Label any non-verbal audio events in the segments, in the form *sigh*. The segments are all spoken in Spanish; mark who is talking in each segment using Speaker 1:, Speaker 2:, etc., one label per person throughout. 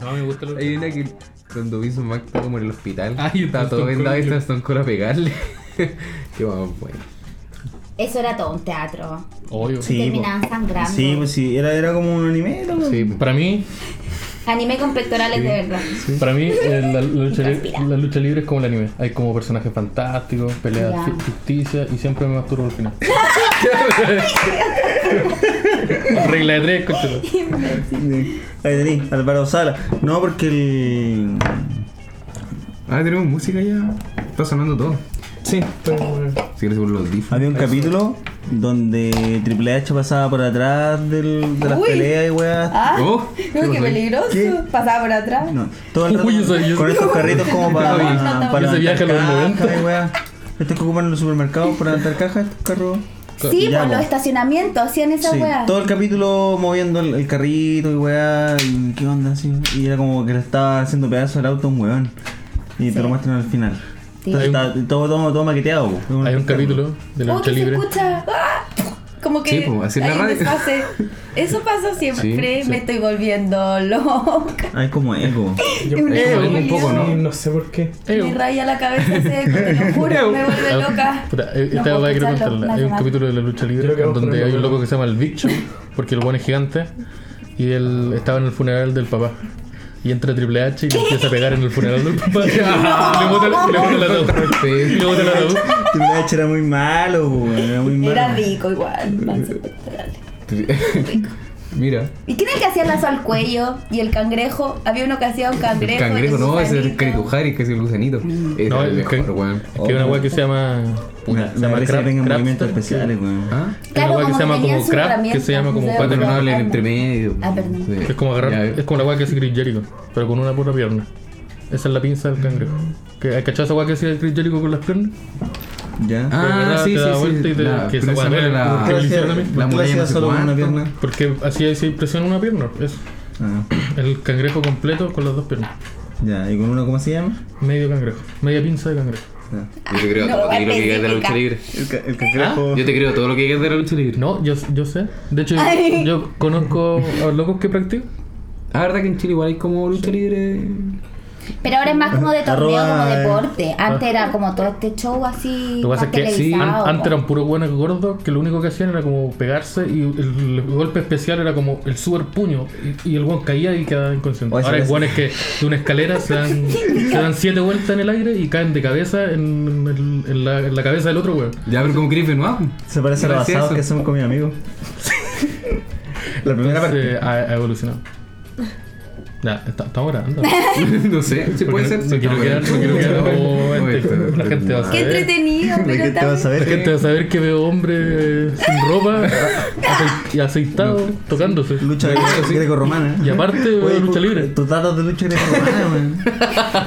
Speaker 1: No, me gusta lo
Speaker 2: Hay una que cuando hizo Mac como en el hospital.
Speaker 1: Ah, y
Speaker 2: estaba todo vendado y está Stone Cold a pegarle. *laughs* Qué bueno, bueno.
Speaker 3: Eso era todo un teatro.
Speaker 1: Obvio.
Speaker 4: Sí,
Speaker 3: Terminaban sangrando.
Speaker 4: Sí, pues sí, era, era como un anime, ¿no?
Speaker 2: Sí,
Speaker 1: Para mí,
Speaker 3: Anime con pectorales de verdad.
Speaker 1: para mí eh, la, la *laughs* lucha li-
Speaker 3: Respira.
Speaker 1: la lucha libre es como el anime. Hay como personajes fantásticos, peleas ficticias y siempre me masturbo al final. *laughs* *laughs* Regla de tres.
Speaker 4: Sí. Ahí tení, Álvaro Sala. No, porque el.
Speaker 2: Ah, tenemos música ya. Está sonando todo.
Speaker 4: Sí.
Speaker 2: Si quieres por los audífonos.
Speaker 4: Había un capítulo donde Triple H pasaba por atrás del, de las
Speaker 3: Uy.
Speaker 4: peleas y weas.
Speaker 3: Ah,
Speaker 2: Oh,
Speaker 3: qué,
Speaker 2: ¿qué
Speaker 3: peligroso.
Speaker 4: ¿Qué?
Speaker 3: Pasaba por atrás.
Speaker 4: No, todo el rato
Speaker 1: Uy, yo-
Speaker 4: con estos carritos como *laughs* para,
Speaker 3: no.
Speaker 4: para
Speaker 1: Ese viaje a los
Speaker 4: levantar
Speaker 1: 90.
Speaker 4: cajas y weas. Estos que ocupan en los supermercados para levantar cajas, estos carros.
Speaker 3: Sí, por los
Speaker 4: po.
Speaker 3: estacionamientos hacían esa
Speaker 4: Sí,
Speaker 3: weá.
Speaker 4: todo el capítulo moviendo el, el carrito y weá, y qué onda así. Y era como que le estaba haciendo pedazo el auto a un weón. Y te
Speaker 3: Sí.
Speaker 4: lo muestran al final.
Speaker 3: Sí.
Speaker 4: Entonces
Speaker 1: Hay un-
Speaker 4: está todo, todo, todo maqueteado.
Speaker 1: Hay un capítulo de la lucha
Speaker 3: se
Speaker 1: libre.
Speaker 3: escucha. ¡Ah! Como que
Speaker 2: Sí, pues, así la
Speaker 3: hay un
Speaker 2: radio.
Speaker 3: desfase. *laughs* Eso pasa siempre.
Speaker 2: Sí, sí.
Speaker 3: Me estoy volviendo loca.
Speaker 4: Es como eco.
Speaker 5: Yo
Speaker 3: un
Speaker 2: Eh,
Speaker 3: rollo.
Speaker 2: un poco, ¿no?
Speaker 5: No sé por qué.
Speaker 1: Eh,
Speaker 3: Me raya la cabeza seco, te lo juro, me vuelve loca.
Speaker 1: Puta, eh,
Speaker 3: No
Speaker 1: esta weá quiero contarla. Hay un capítulo de la lucha libre donde hay un loco que se llama el Big Show, porque el buen es gigante, y él estaba en el funeral del papá. Y entra Triple H y le empieza a pegar en el funeral del papá. *laughs* y le bota el ataúd. Y le bota el ataúd.
Speaker 4: Triple H era muy malo, weón, era muy malo.
Speaker 3: Era rico igual. pectorales.
Speaker 2: Mira.
Speaker 3: ¿Y quién es el que hacía el lazo al cuello? ¿Y el cangrejo? Había uno que hacía un
Speaker 2: El
Speaker 3: cangrejo.
Speaker 2: cangrejo,
Speaker 3: y
Speaker 2: no, es el. Caritujari, que es el gusanito. Ese
Speaker 1: No,
Speaker 2: es el mejor, weón.
Speaker 1: es que hay una weá que se llama.
Speaker 4: Me,
Speaker 1: se llama crab-
Speaker 4: tengan
Speaker 1: crabster,
Speaker 4: movimientos especiales, weón.
Speaker 2: ¿Ah?
Speaker 1: Hay
Speaker 3: Claro,
Speaker 1: una weá que se llama como
Speaker 3: su
Speaker 1: crab, que se llama como pattern
Speaker 2: Paternable en
Speaker 3: Ah,
Speaker 2: entre medio.
Speaker 3: Ah, perdón.
Speaker 2: Sí.
Speaker 1: Es como agarrar,
Speaker 2: Ya,
Speaker 1: es como la weá que hace Chris Jericho, pero con una pura pierna. Esa es la pinza del cangrejo. ¿Que ¿Hay cachado esa weá que hacía Chris Jericho con las piernas?
Speaker 4: Ya.
Speaker 2: Ah, sí,
Speaker 1: te
Speaker 2: sí,
Speaker 1: da vuelta
Speaker 2: sí.
Speaker 1: y te-
Speaker 2: La-
Speaker 1: que me-
Speaker 2: la-. La
Speaker 4: ¿Por qué
Speaker 2: muralla
Speaker 4: solo con una pierna?
Speaker 1: Porque así se impresiona una pierna. Es
Speaker 4: Ah,
Speaker 1: el cangrejo completo con las dos piernas.
Speaker 4: ya, ¿y con uno cómo se llama?
Speaker 1: Medio cangrejo. Media pinza de cangrejo.
Speaker 4: Ya.
Speaker 2: Yo te creo
Speaker 3: No,
Speaker 2: todo lo que digas de la lucha libre.
Speaker 4: El, el cangrejo.
Speaker 2: Yo te creo todo lo que digas de la lucha libre.
Speaker 1: No, yo, yo sé. De hecho,
Speaker 3: Ay.
Speaker 1: yo conozco a los locos que practican.
Speaker 2: Ah, verdad que en Chile igual hay como lucha libre.
Speaker 3: Pero ahora es más como de torneo,
Speaker 4: Arroba,
Speaker 3: como deporte. Antes era como todo este show así.
Speaker 1: Lo que pasa es que sí, an-
Speaker 3: televisado,
Speaker 1: antes
Speaker 3: po.
Speaker 1: eran puros buenos gordos que lo único que hacían era como pegarse y el, el golpe especial era como el super puño y, y el guan caía y quedaba inconsciente. Ahora hay guanes que de una escalera se dan, *laughs* se dan siete vueltas en el aire y caen de cabeza en, el- en la, en la cabeza del otro weón.
Speaker 2: Ya, pero como Griffin, ¿no?
Speaker 4: Se parece a asados
Speaker 2: eso.
Speaker 4: que hacemos con mi amigo. *laughs* La primera parte.
Speaker 1: Entonces, ha, ha evolucionado. Ya, está- estamos grabando. *laughs*
Speaker 2: no sé, sí puede ser.
Speaker 1: No quiero quedar, no quiero quedar como este, la gente va a
Speaker 3: Qué
Speaker 1: saber.
Speaker 3: entretenido,
Speaker 4: ¿De
Speaker 3: pero
Speaker 4: qué te vas a ver?
Speaker 1: La gente va a saber que veo hombres sin ropa y aceitados tocándose.
Speaker 4: Lucha greco- greco-romana.
Speaker 1: Y aparte veo
Speaker 4: Oye,
Speaker 1: lucha libre.
Speaker 4: Tus datos de lucha greco-romana, weón.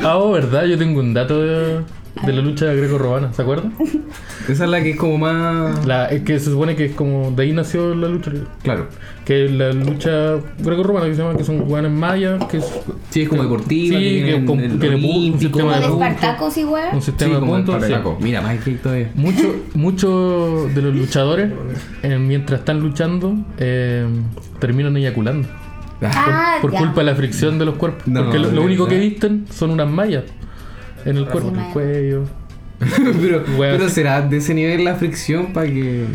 Speaker 1: Ah, oh, verdad, yo tengo un dato de, de la lucha greco-romana, ¿se acuerdan? *laughs*
Speaker 2: Esa es la que es como más.
Speaker 1: La, es que se supone que es como de ahí nació la lucha.
Speaker 2: Claro.
Speaker 1: Que la lucha greco-romana que se llama que son guanes mayas, que es
Speaker 2: Sí, es como deportiva.
Speaker 1: Sí, que
Speaker 2: tienen
Speaker 1: con-
Speaker 2: el
Speaker 1: que pu- un.
Speaker 3: Como
Speaker 1: sistema
Speaker 3: de
Speaker 1: puntos.
Speaker 3: Espartacos igual.
Speaker 1: un
Speaker 2: Sí,
Speaker 1: sistema de
Speaker 2: como el
Speaker 1: puntos. sí.
Speaker 2: Mira, más que todavía.
Speaker 1: Muchos muchos de los luchadores, eh, mientras están luchando, eh, terminan eyaculando.
Speaker 3: Ah,
Speaker 1: por
Speaker 3: ya.
Speaker 1: culpa de la fricción de los cuerpos.
Speaker 2: No,
Speaker 1: porque lo,
Speaker 2: de
Speaker 1: lo único que visten son unas mallas en el cuerpo, en el cuello. *laughs*
Speaker 2: pero,
Speaker 1: Wea,
Speaker 2: pero será de ese nivel la fricción para que.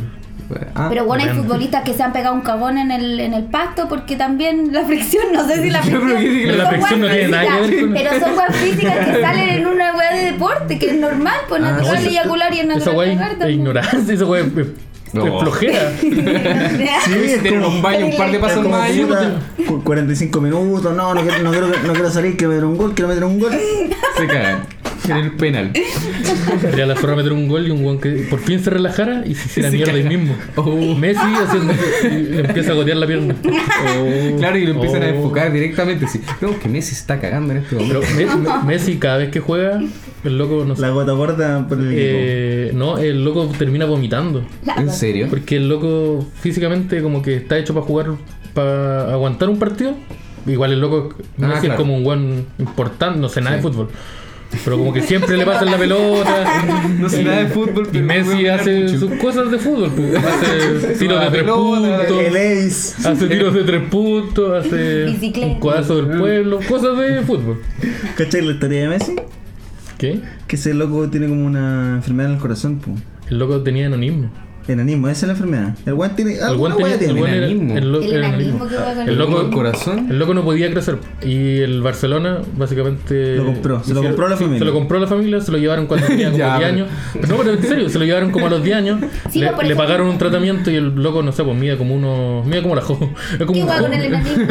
Speaker 2: Ah,
Speaker 3: Pero bueno, hay futbolistas que se han pegado un cagón en el, en el pasto porque también la fricción, no sé si la *laughs*
Speaker 2: Yo
Speaker 3: fricción.
Speaker 2: creo que
Speaker 1: la fricción no tiene nada que ver con-
Speaker 3: Pero son weas físicas que *laughs* salen en una wea de deporte, que es normal, pues
Speaker 2: Ah,
Speaker 3: natural
Speaker 2: sí.
Speaker 3: eyacular y es
Speaker 1: Esa
Speaker 3: natural
Speaker 1: wey
Speaker 3: cagar
Speaker 1: es ignorancia, esa es-
Speaker 2: No.
Speaker 1: es flojera.
Speaker 4: Sí, es como-
Speaker 2: un baño, un par de pasos más ahí.
Speaker 4: puta, cu- 45 minutos, no, no quiero, no, quiero, no quiero salir, quiero meter un gol, quiero meter un gol.
Speaker 2: Se cagan. En el penal.
Speaker 1: Sería la zorra meter un gol y un guan que por fin se relajara y se hiciera
Speaker 2: Se
Speaker 1: mierda ahí mismo.
Speaker 2: Oh.
Speaker 1: Messi haciendo, y empieza a gotear la pierna.
Speaker 2: Claro, y lo empiezan a
Speaker 1: Oh.
Speaker 2: enfocar directamente. Sí. No, que Messi está cagando en este momento.
Speaker 1: Pero Me- Me- Messi cada vez que juega, el loco no sé.
Speaker 4: La gota gorda por el equipo.
Speaker 1: eh, no, el loco termina vomitando.
Speaker 2: ¿En serio?
Speaker 1: Porque el loco físicamente como que está hecho para jugar, para aguantar un partido. Igual el loco
Speaker 2: Ah,
Speaker 1: Messi es como un buen importante, no sé nada de fútbol. Pero como que siempre le pasan la pelota. *laughs*
Speaker 6: No sé nada de fútbol,
Speaker 1: Y Messi hace sus cosas de fútbol. pues. *laughs* Hace tiros de tres puntos.
Speaker 4: El Ace.
Speaker 1: Hace tiros de tres puntos. Hace *laughs* un cuadazo del pueblo. Cosas de fútbol.
Speaker 4: ¿Cachai la historia de Messi?
Speaker 1: ¿Qué?
Speaker 4: Que ese loco tiene como una enfermedad en el corazón, po.
Speaker 1: El loco tenía enanismo.
Speaker 4: Enanismo, esa es la enfermedad. El guan tiene.
Speaker 1: El el
Speaker 4: tiene.
Speaker 6: enanismo.
Speaker 1: el
Speaker 3: El enanismo
Speaker 1: enanismo.
Speaker 3: que va
Speaker 1: El
Speaker 3: el-
Speaker 1: loco,
Speaker 6: el corazón.
Speaker 1: el loco no podía crecer. Y el Barcelona, básicamente.
Speaker 4: Lo compró, se lo
Speaker 1: hicieron-
Speaker 4: compró la familia.
Speaker 1: Se lo compró la familia, se lo llevaron cuando tenía como *laughs*
Speaker 6: Ya,
Speaker 1: 10
Speaker 6: pero-
Speaker 1: años. Pero no, pero en serio, se lo llevaron como a los 10 años. *laughs*
Speaker 3: Sí,
Speaker 1: le,
Speaker 3: pues,
Speaker 1: le pagaron un tratamiento y el loco, no sé, pues mide como uno. Mide como la jo. *laughs* Es como
Speaker 3: ¿Qué
Speaker 1: un
Speaker 3: va
Speaker 1: jo.
Speaker 3: con el enanismo?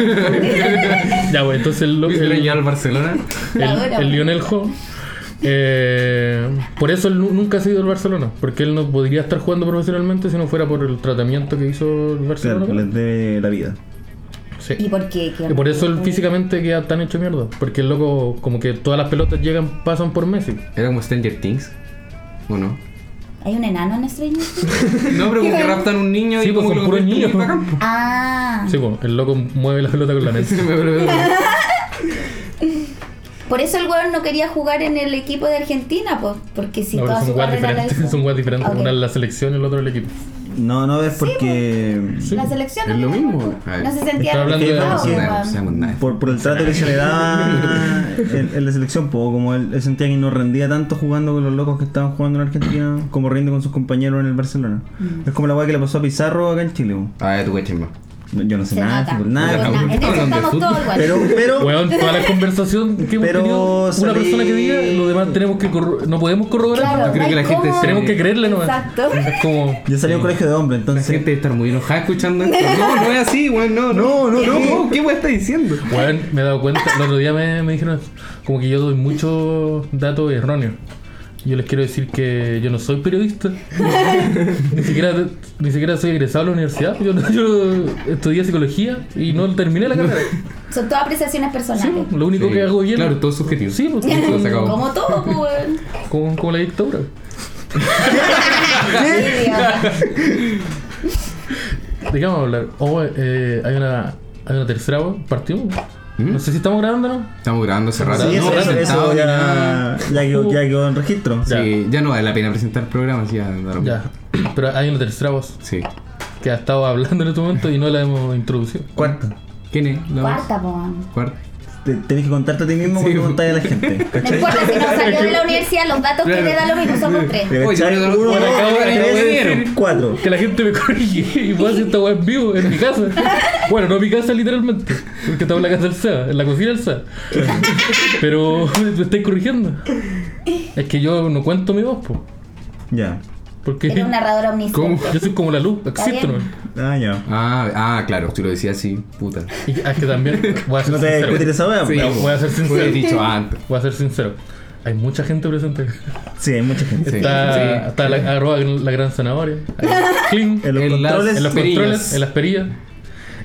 Speaker 1: Ya, pues entonces el, lo-
Speaker 6: ¿Viste
Speaker 1: el,
Speaker 6: al Barcelona?
Speaker 1: El, el
Speaker 3: pues.
Speaker 1: Lionel Jo. eh, por eso él nu- nunca ha sido el Barcelona, porque él no podría estar jugando profesionalmente si no fuera por el tratamiento que hizo el Barcelona.
Speaker 4: Claro, debe la vida.
Speaker 1: Sí.
Speaker 3: ¿Y por qué? ¿Qué
Speaker 1: Y por eso él físicamente queda tan hecho mierda. Porque el loco, como que todas las pelotas llegan, pasan por Messi.
Speaker 6: Era como Stranger Things. ¿O no?
Speaker 3: ¿Hay un enano en Stranger Things? *laughs*
Speaker 6: No, pero como *laughs* que raptan un niño
Speaker 1: Sí,
Speaker 6: y
Speaker 1: pues
Speaker 6: como
Speaker 1: son puros niños.
Speaker 3: Ah,
Speaker 1: Sí, pues, el loco mueve la pelota con la *laughs* mente.
Speaker 3: Por eso el weón no quería jugar en el equipo de Argentina, pues, porque si
Speaker 1: No, pero
Speaker 3: toda
Speaker 1: son
Speaker 3: su
Speaker 1: guas
Speaker 3: carrera la
Speaker 1: diferentes.
Speaker 3: hizo. *laughs*
Speaker 1: Son guas diferentes.
Speaker 3: Ok.
Speaker 1: Una es la selección y el otro el equipo.
Speaker 4: No, no es porque.
Speaker 1: Sí.
Speaker 3: La selección
Speaker 6: Es lo
Speaker 3: mismo. No se sentía
Speaker 1: hablando de-
Speaker 6: No.
Speaker 4: Por, por el trato que se le da *laughs* en, en la selección, po, como él, él sentía que no rendía tanto jugando con los locos que estaban jugando en Argentina como rinde con sus compañeros en el Barcelona.
Speaker 3: Mm.
Speaker 4: Es como la weá que le pasó a Pizarro acá en Chile.
Speaker 6: Ah, más.
Speaker 4: No, Yo no sé
Speaker 3: Se
Speaker 4: nada,
Speaker 3: nota.
Speaker 4: fútbol, nada. de
Speaker 3: Pues,
Speaker 4: fútbol.
Speaker 3: na- en eso
Speaker 6: Hablando de
Speaker 3: estamos
Speaker 6: fútbol.
Speaker 3: todos igual.
Speaker 4: Pero, pero.
Speaker 1: Weón, toda la *laughs* conversación que hemos
Speaker 4: Pero
Speaker 1: tenido, una
Speaker 4: salí-
Speaker 1: persona que diga, lo demás tenemos que corro- no podemos corroborar.
Speaker 3: Claro,
Speaker 6: Yo creo
Speaker 3: no
Speaker 6: que la gente
Speaker 1: Tenemos que creerle nomás.
Speaker 3: Exacto.
Speaker 1: Es como.
Speaker 4: Yo salí a un colegio de hombres,
Speaker 6: La
Speaker 4: entonces.
Speaker 6: gente debe estar muy enojada escuchando esto. *laughs* No, no es así, weón. No,
Speaker 4: No, no, no.
Speaker 6: ¿Qué weón está diciendo?
Speaker 1: Weón, me he dado cuenta, el otro día me, me dijeron como que yo doy muchos datos erróneos. Yo les quiero decir que yo no soy periodista. *laughs* ni, siquiera, ni siquiera soy egresado a la universidad. Yo, yo estudié psicología y no terminé la carrera.
Speaker 3: Son todas apreciaciones
Speaker 1: Sí,
Speaker 3: personales.
Speaker 1: lo único
Speaker 6: Sí,
Speaker 1: que hago bien.
Speaker 6: Claro, todo es subjetivo.
Speaker 1: Sí, pues,
Speaker 6: Eso se acabó.
Speaker 3: Como todo, pues, *laughs*
Speaker 1: como, como la dictadura. ¿De qué vamos a hablar? Oh, eh, hay una hay una tercera partimos.
Speaker 6: ¿Mm?
Speaker 1: No sé si estamos grabando no.
Speaker 6: Estamos grabando hace rato.
Speaker 4: Sí,
Speaker 6: No,
Speaker 4: eso, ya, ya, quedó, ya quedó en registro.
Speaker 1: Ya.
Speaker 6: Sí, ya no vale la pena presentar el programa, así ya.
Speaker 1: Ya. *clears throat* Pero hay una tercera voz
Speaker 6: Sí.
Speaker 1: que ha estado hablando en este momento y no la hemos introducido.
Speaker 4: Cuarta.
Speaker 6: ¿Quién es? La?
Speaker 3: Cuarta, po.
Speaker 6: Cuarta.
Speaker 4: Te- tenés que contarte a ti mismo
Speaker 6: Sí.
Speaker 4: cuando contáis a la gente. *laughs*
Speaker 3: No importa si no salió de la universidad, los datos que le da lo mismo, somos tres.
Speaker 4: ¿Te Uno, cuatro.
Speaker 1: Que la gente me corrige y pueda hacer esta weá en vivo en mi casa. Bueno, no en mi casa literalmente, porque estaba en la casa del SEA, en la cocina del SEA. Pero me estáis corrigiendo. Es que yo no cuento mi voz, po.
Speaker 4: Ya.
Speaker 1: Porque
Speaker 3: Eres un narrador omnisciente.
Speaker 6: ¿Cómo?
Speaker 1: yo soy como la luz, existo. ¿no?
Speaker 4: Ah, ya.
Speaker 6: Ah, ah, claro, tú lo decías así, puta.
Speaker 1: Y es que también voy a ser *laughs*
Speaker 4: No te
Speaker 1: sincero.
Speaker 4: discutir esa weá.
Speaker 6: Sí.
Speaker 1: Voy a ser sincero.
Speaker 6: dicho antes.
Speaker 1: Voy a ser sincero. Hay mucha gente presente.
Speaker 4: Sí, hay mucha gente.
Speaker 6: Sí.
Speaker 1: Está,
Speaker 6: sí.
Speaker 1: está la, arroba la gran zanahoria. Hay *laughs* Clean,
Speaker 4: En los
Speaker 6: En las-
Speaker 4: controles.
Speaker 1: en los
Speaker 6: perillas.
Speaker 1: controles, en las perillas.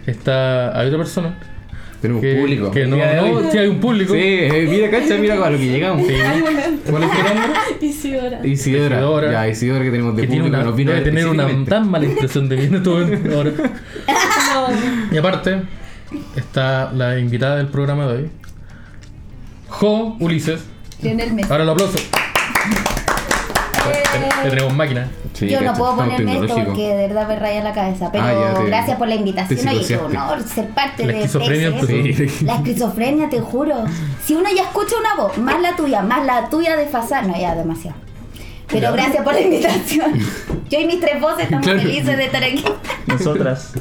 Speaker 1: Está, hay otra persona
Speaker 6: Tenemos
Speaker 1: que,
Speaker 6: público.
Speaker 1: que no, no, sí hay un público.
Speaker 6: Sí, eh, mira, cacha, mira a lo que llegamos.
Speaker 1: ¿Cuál es tu nombre? *laughs*
Speaker 3: Isidora.
Speaker 6: Isidora.
Speaker 1: Isidora.
Speaker 6: Ya, Isidora que tenemos de
Speaker 1: Que tiene
Speaker 6: público.
Speaker 1: una,
Speaker 6: nos vino
Speaker 1: debe tener una tan mala impresión de este momento *laughs* ahora. Y aparte, está la invitada del programa de hoy. Jo Ulises.
Speaker 3: Lionel Messi.
Speaker 1: Ahora el aplauso. Tenemos máquina.
Speaker 6: Sí,
Speaker 3: Yo no puedo ponerme esto porque de verdad me raya la cabeza. Pero
Speaker 6: Ah, ya te-
Speaker 3: gracias por la invitación. Oye, qué honor ser parte
Speaker 1: La
Speaker 3: de
Speaker 1: esquizofrenia empezó.
Speaker 6: Sí.
Speaker 3: La esquizofrenia, te juro. Si uno ya escucha una voz, más la tuya, más la tuya de Fasano, no, ya demasiado. Pero gracias por la invitación. *laughs* Yo y mis tres voces estamos
Speaker 6: Claro.
Speaker 3: felices de estar aquí.
Speaker 4: Nosotras.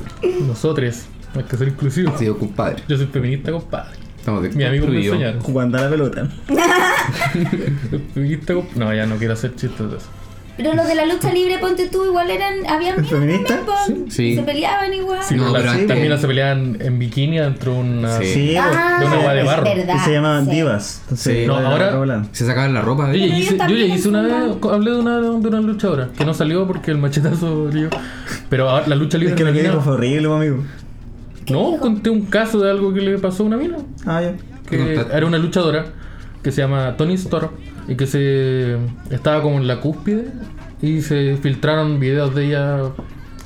Speaker 1: Nosotros. Hay que ser inclusivos.
Speaker 6: Sí, compadre.
Speaker 1: Yo soy feminista, compadre.
Speaker 6: Estamos de
Speaker 1: Mi amigo me enseñaron.
Speaker 4: Jugando a la pelota. *laughs*
Speaker 1: Feminista, No, ya no quiero hacer chistes de eso.
Speaker 3: Pero los de la lucha libre, ponte tú, igual eran. Habían
Speaker 4: ¿Feministas?
Speaker 3: también, po.
Speaker 6: Sí.
Speaker 3: Se peleaban igual.
Speaker 1: Sí,
Speaker 6: No,
Speaker 1: pero también las se peleaban en bikini dentro de una.
Speaker 6: Sí.
Speaker 4: Sí,
Speaker 3: Ah,
Speaker 1: de una agua de barro.
Speaker 3: es verdad.
Speaker 4: que se llamaban
Speaker 3: sí.
Speaker 4: divas. Entonces,
Speaker 6: Sí.
Speaker 1: No, ahora-.
Speaker 6: Se sacaban la ropa
Speaker 3: ellos
Speaker 1: hice, yo ya hice una vez, hablé de una, de una luchadora que no salió porque el machetazo lío. Pero ahora la lucha libre.
Speaker 4: Es que lo que dijo fue horrible, amigo.
Speaker 3: ¿Qué
Speaker 1: No,
Speaker 3: dijo?
Speaker 1: conté un caso de algo que le pasó a una mina.
Speaker 4: Ah, ya.
Speaker 6: ¿Qué
Speaker 1: Que era una luchadora que se llama Tony Storm y que se estaba como en la cúspide y se filtraron videos de ella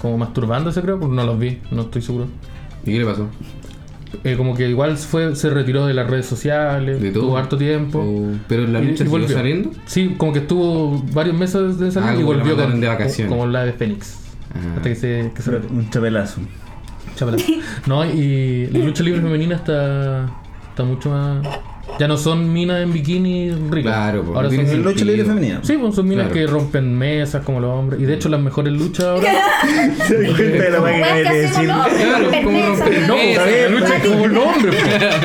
Speaker 1: como masturbándose, creo, porque no los vi, no estoy seguro.
Speaker 6: ¿Y qué le pasó?
Speaker 1: eh, como que igual fue, se retiró de las redes sociales,
Speaker 2: De todo.
Speaker 1: tuvo harto tiempo.
Speaker 2: O- pero en la lucha
Speaker 1: y
Speaker 2: siguió
Speaker 1: volvió.
Speaker 2: saliendo.
Speaker 1: Sí, como que estuvo varios meses de salir
Speaker 2: Ah,
Speaker 1: y volvió con,
Speaker 2: de vacaciones.
Speaker 1: como la de Fénix.
Speaker 2: Ah.
Speaker 1: Hasta que se, que se retiró.
Speaker 4: Un chapelazo.
Speaker 1: Chápala. No, y la lucha libre femenina está, está mucho más. Ya no son minas en bikini ricas.
Speaker 2: Claro, pues,
Speaker 1: ahora son
Speaker 2: tiene
Speaker 4: lucha libre femenina.
Speaker 1: Sí, pues son minas
Speaker 2: Claro.
Speaker 1: que rompen mesas como los hombres. Y de hecho, las mejores luchas ahora. *laughs*
Speaker 4: Se dio cuenta de la weá que acabé de decir.
Speaker 2: Claro,
Speaker 3: hombres,
Speaker 2: como
Speaker 1: No, pues, la lucha es como los *laughs* hombres.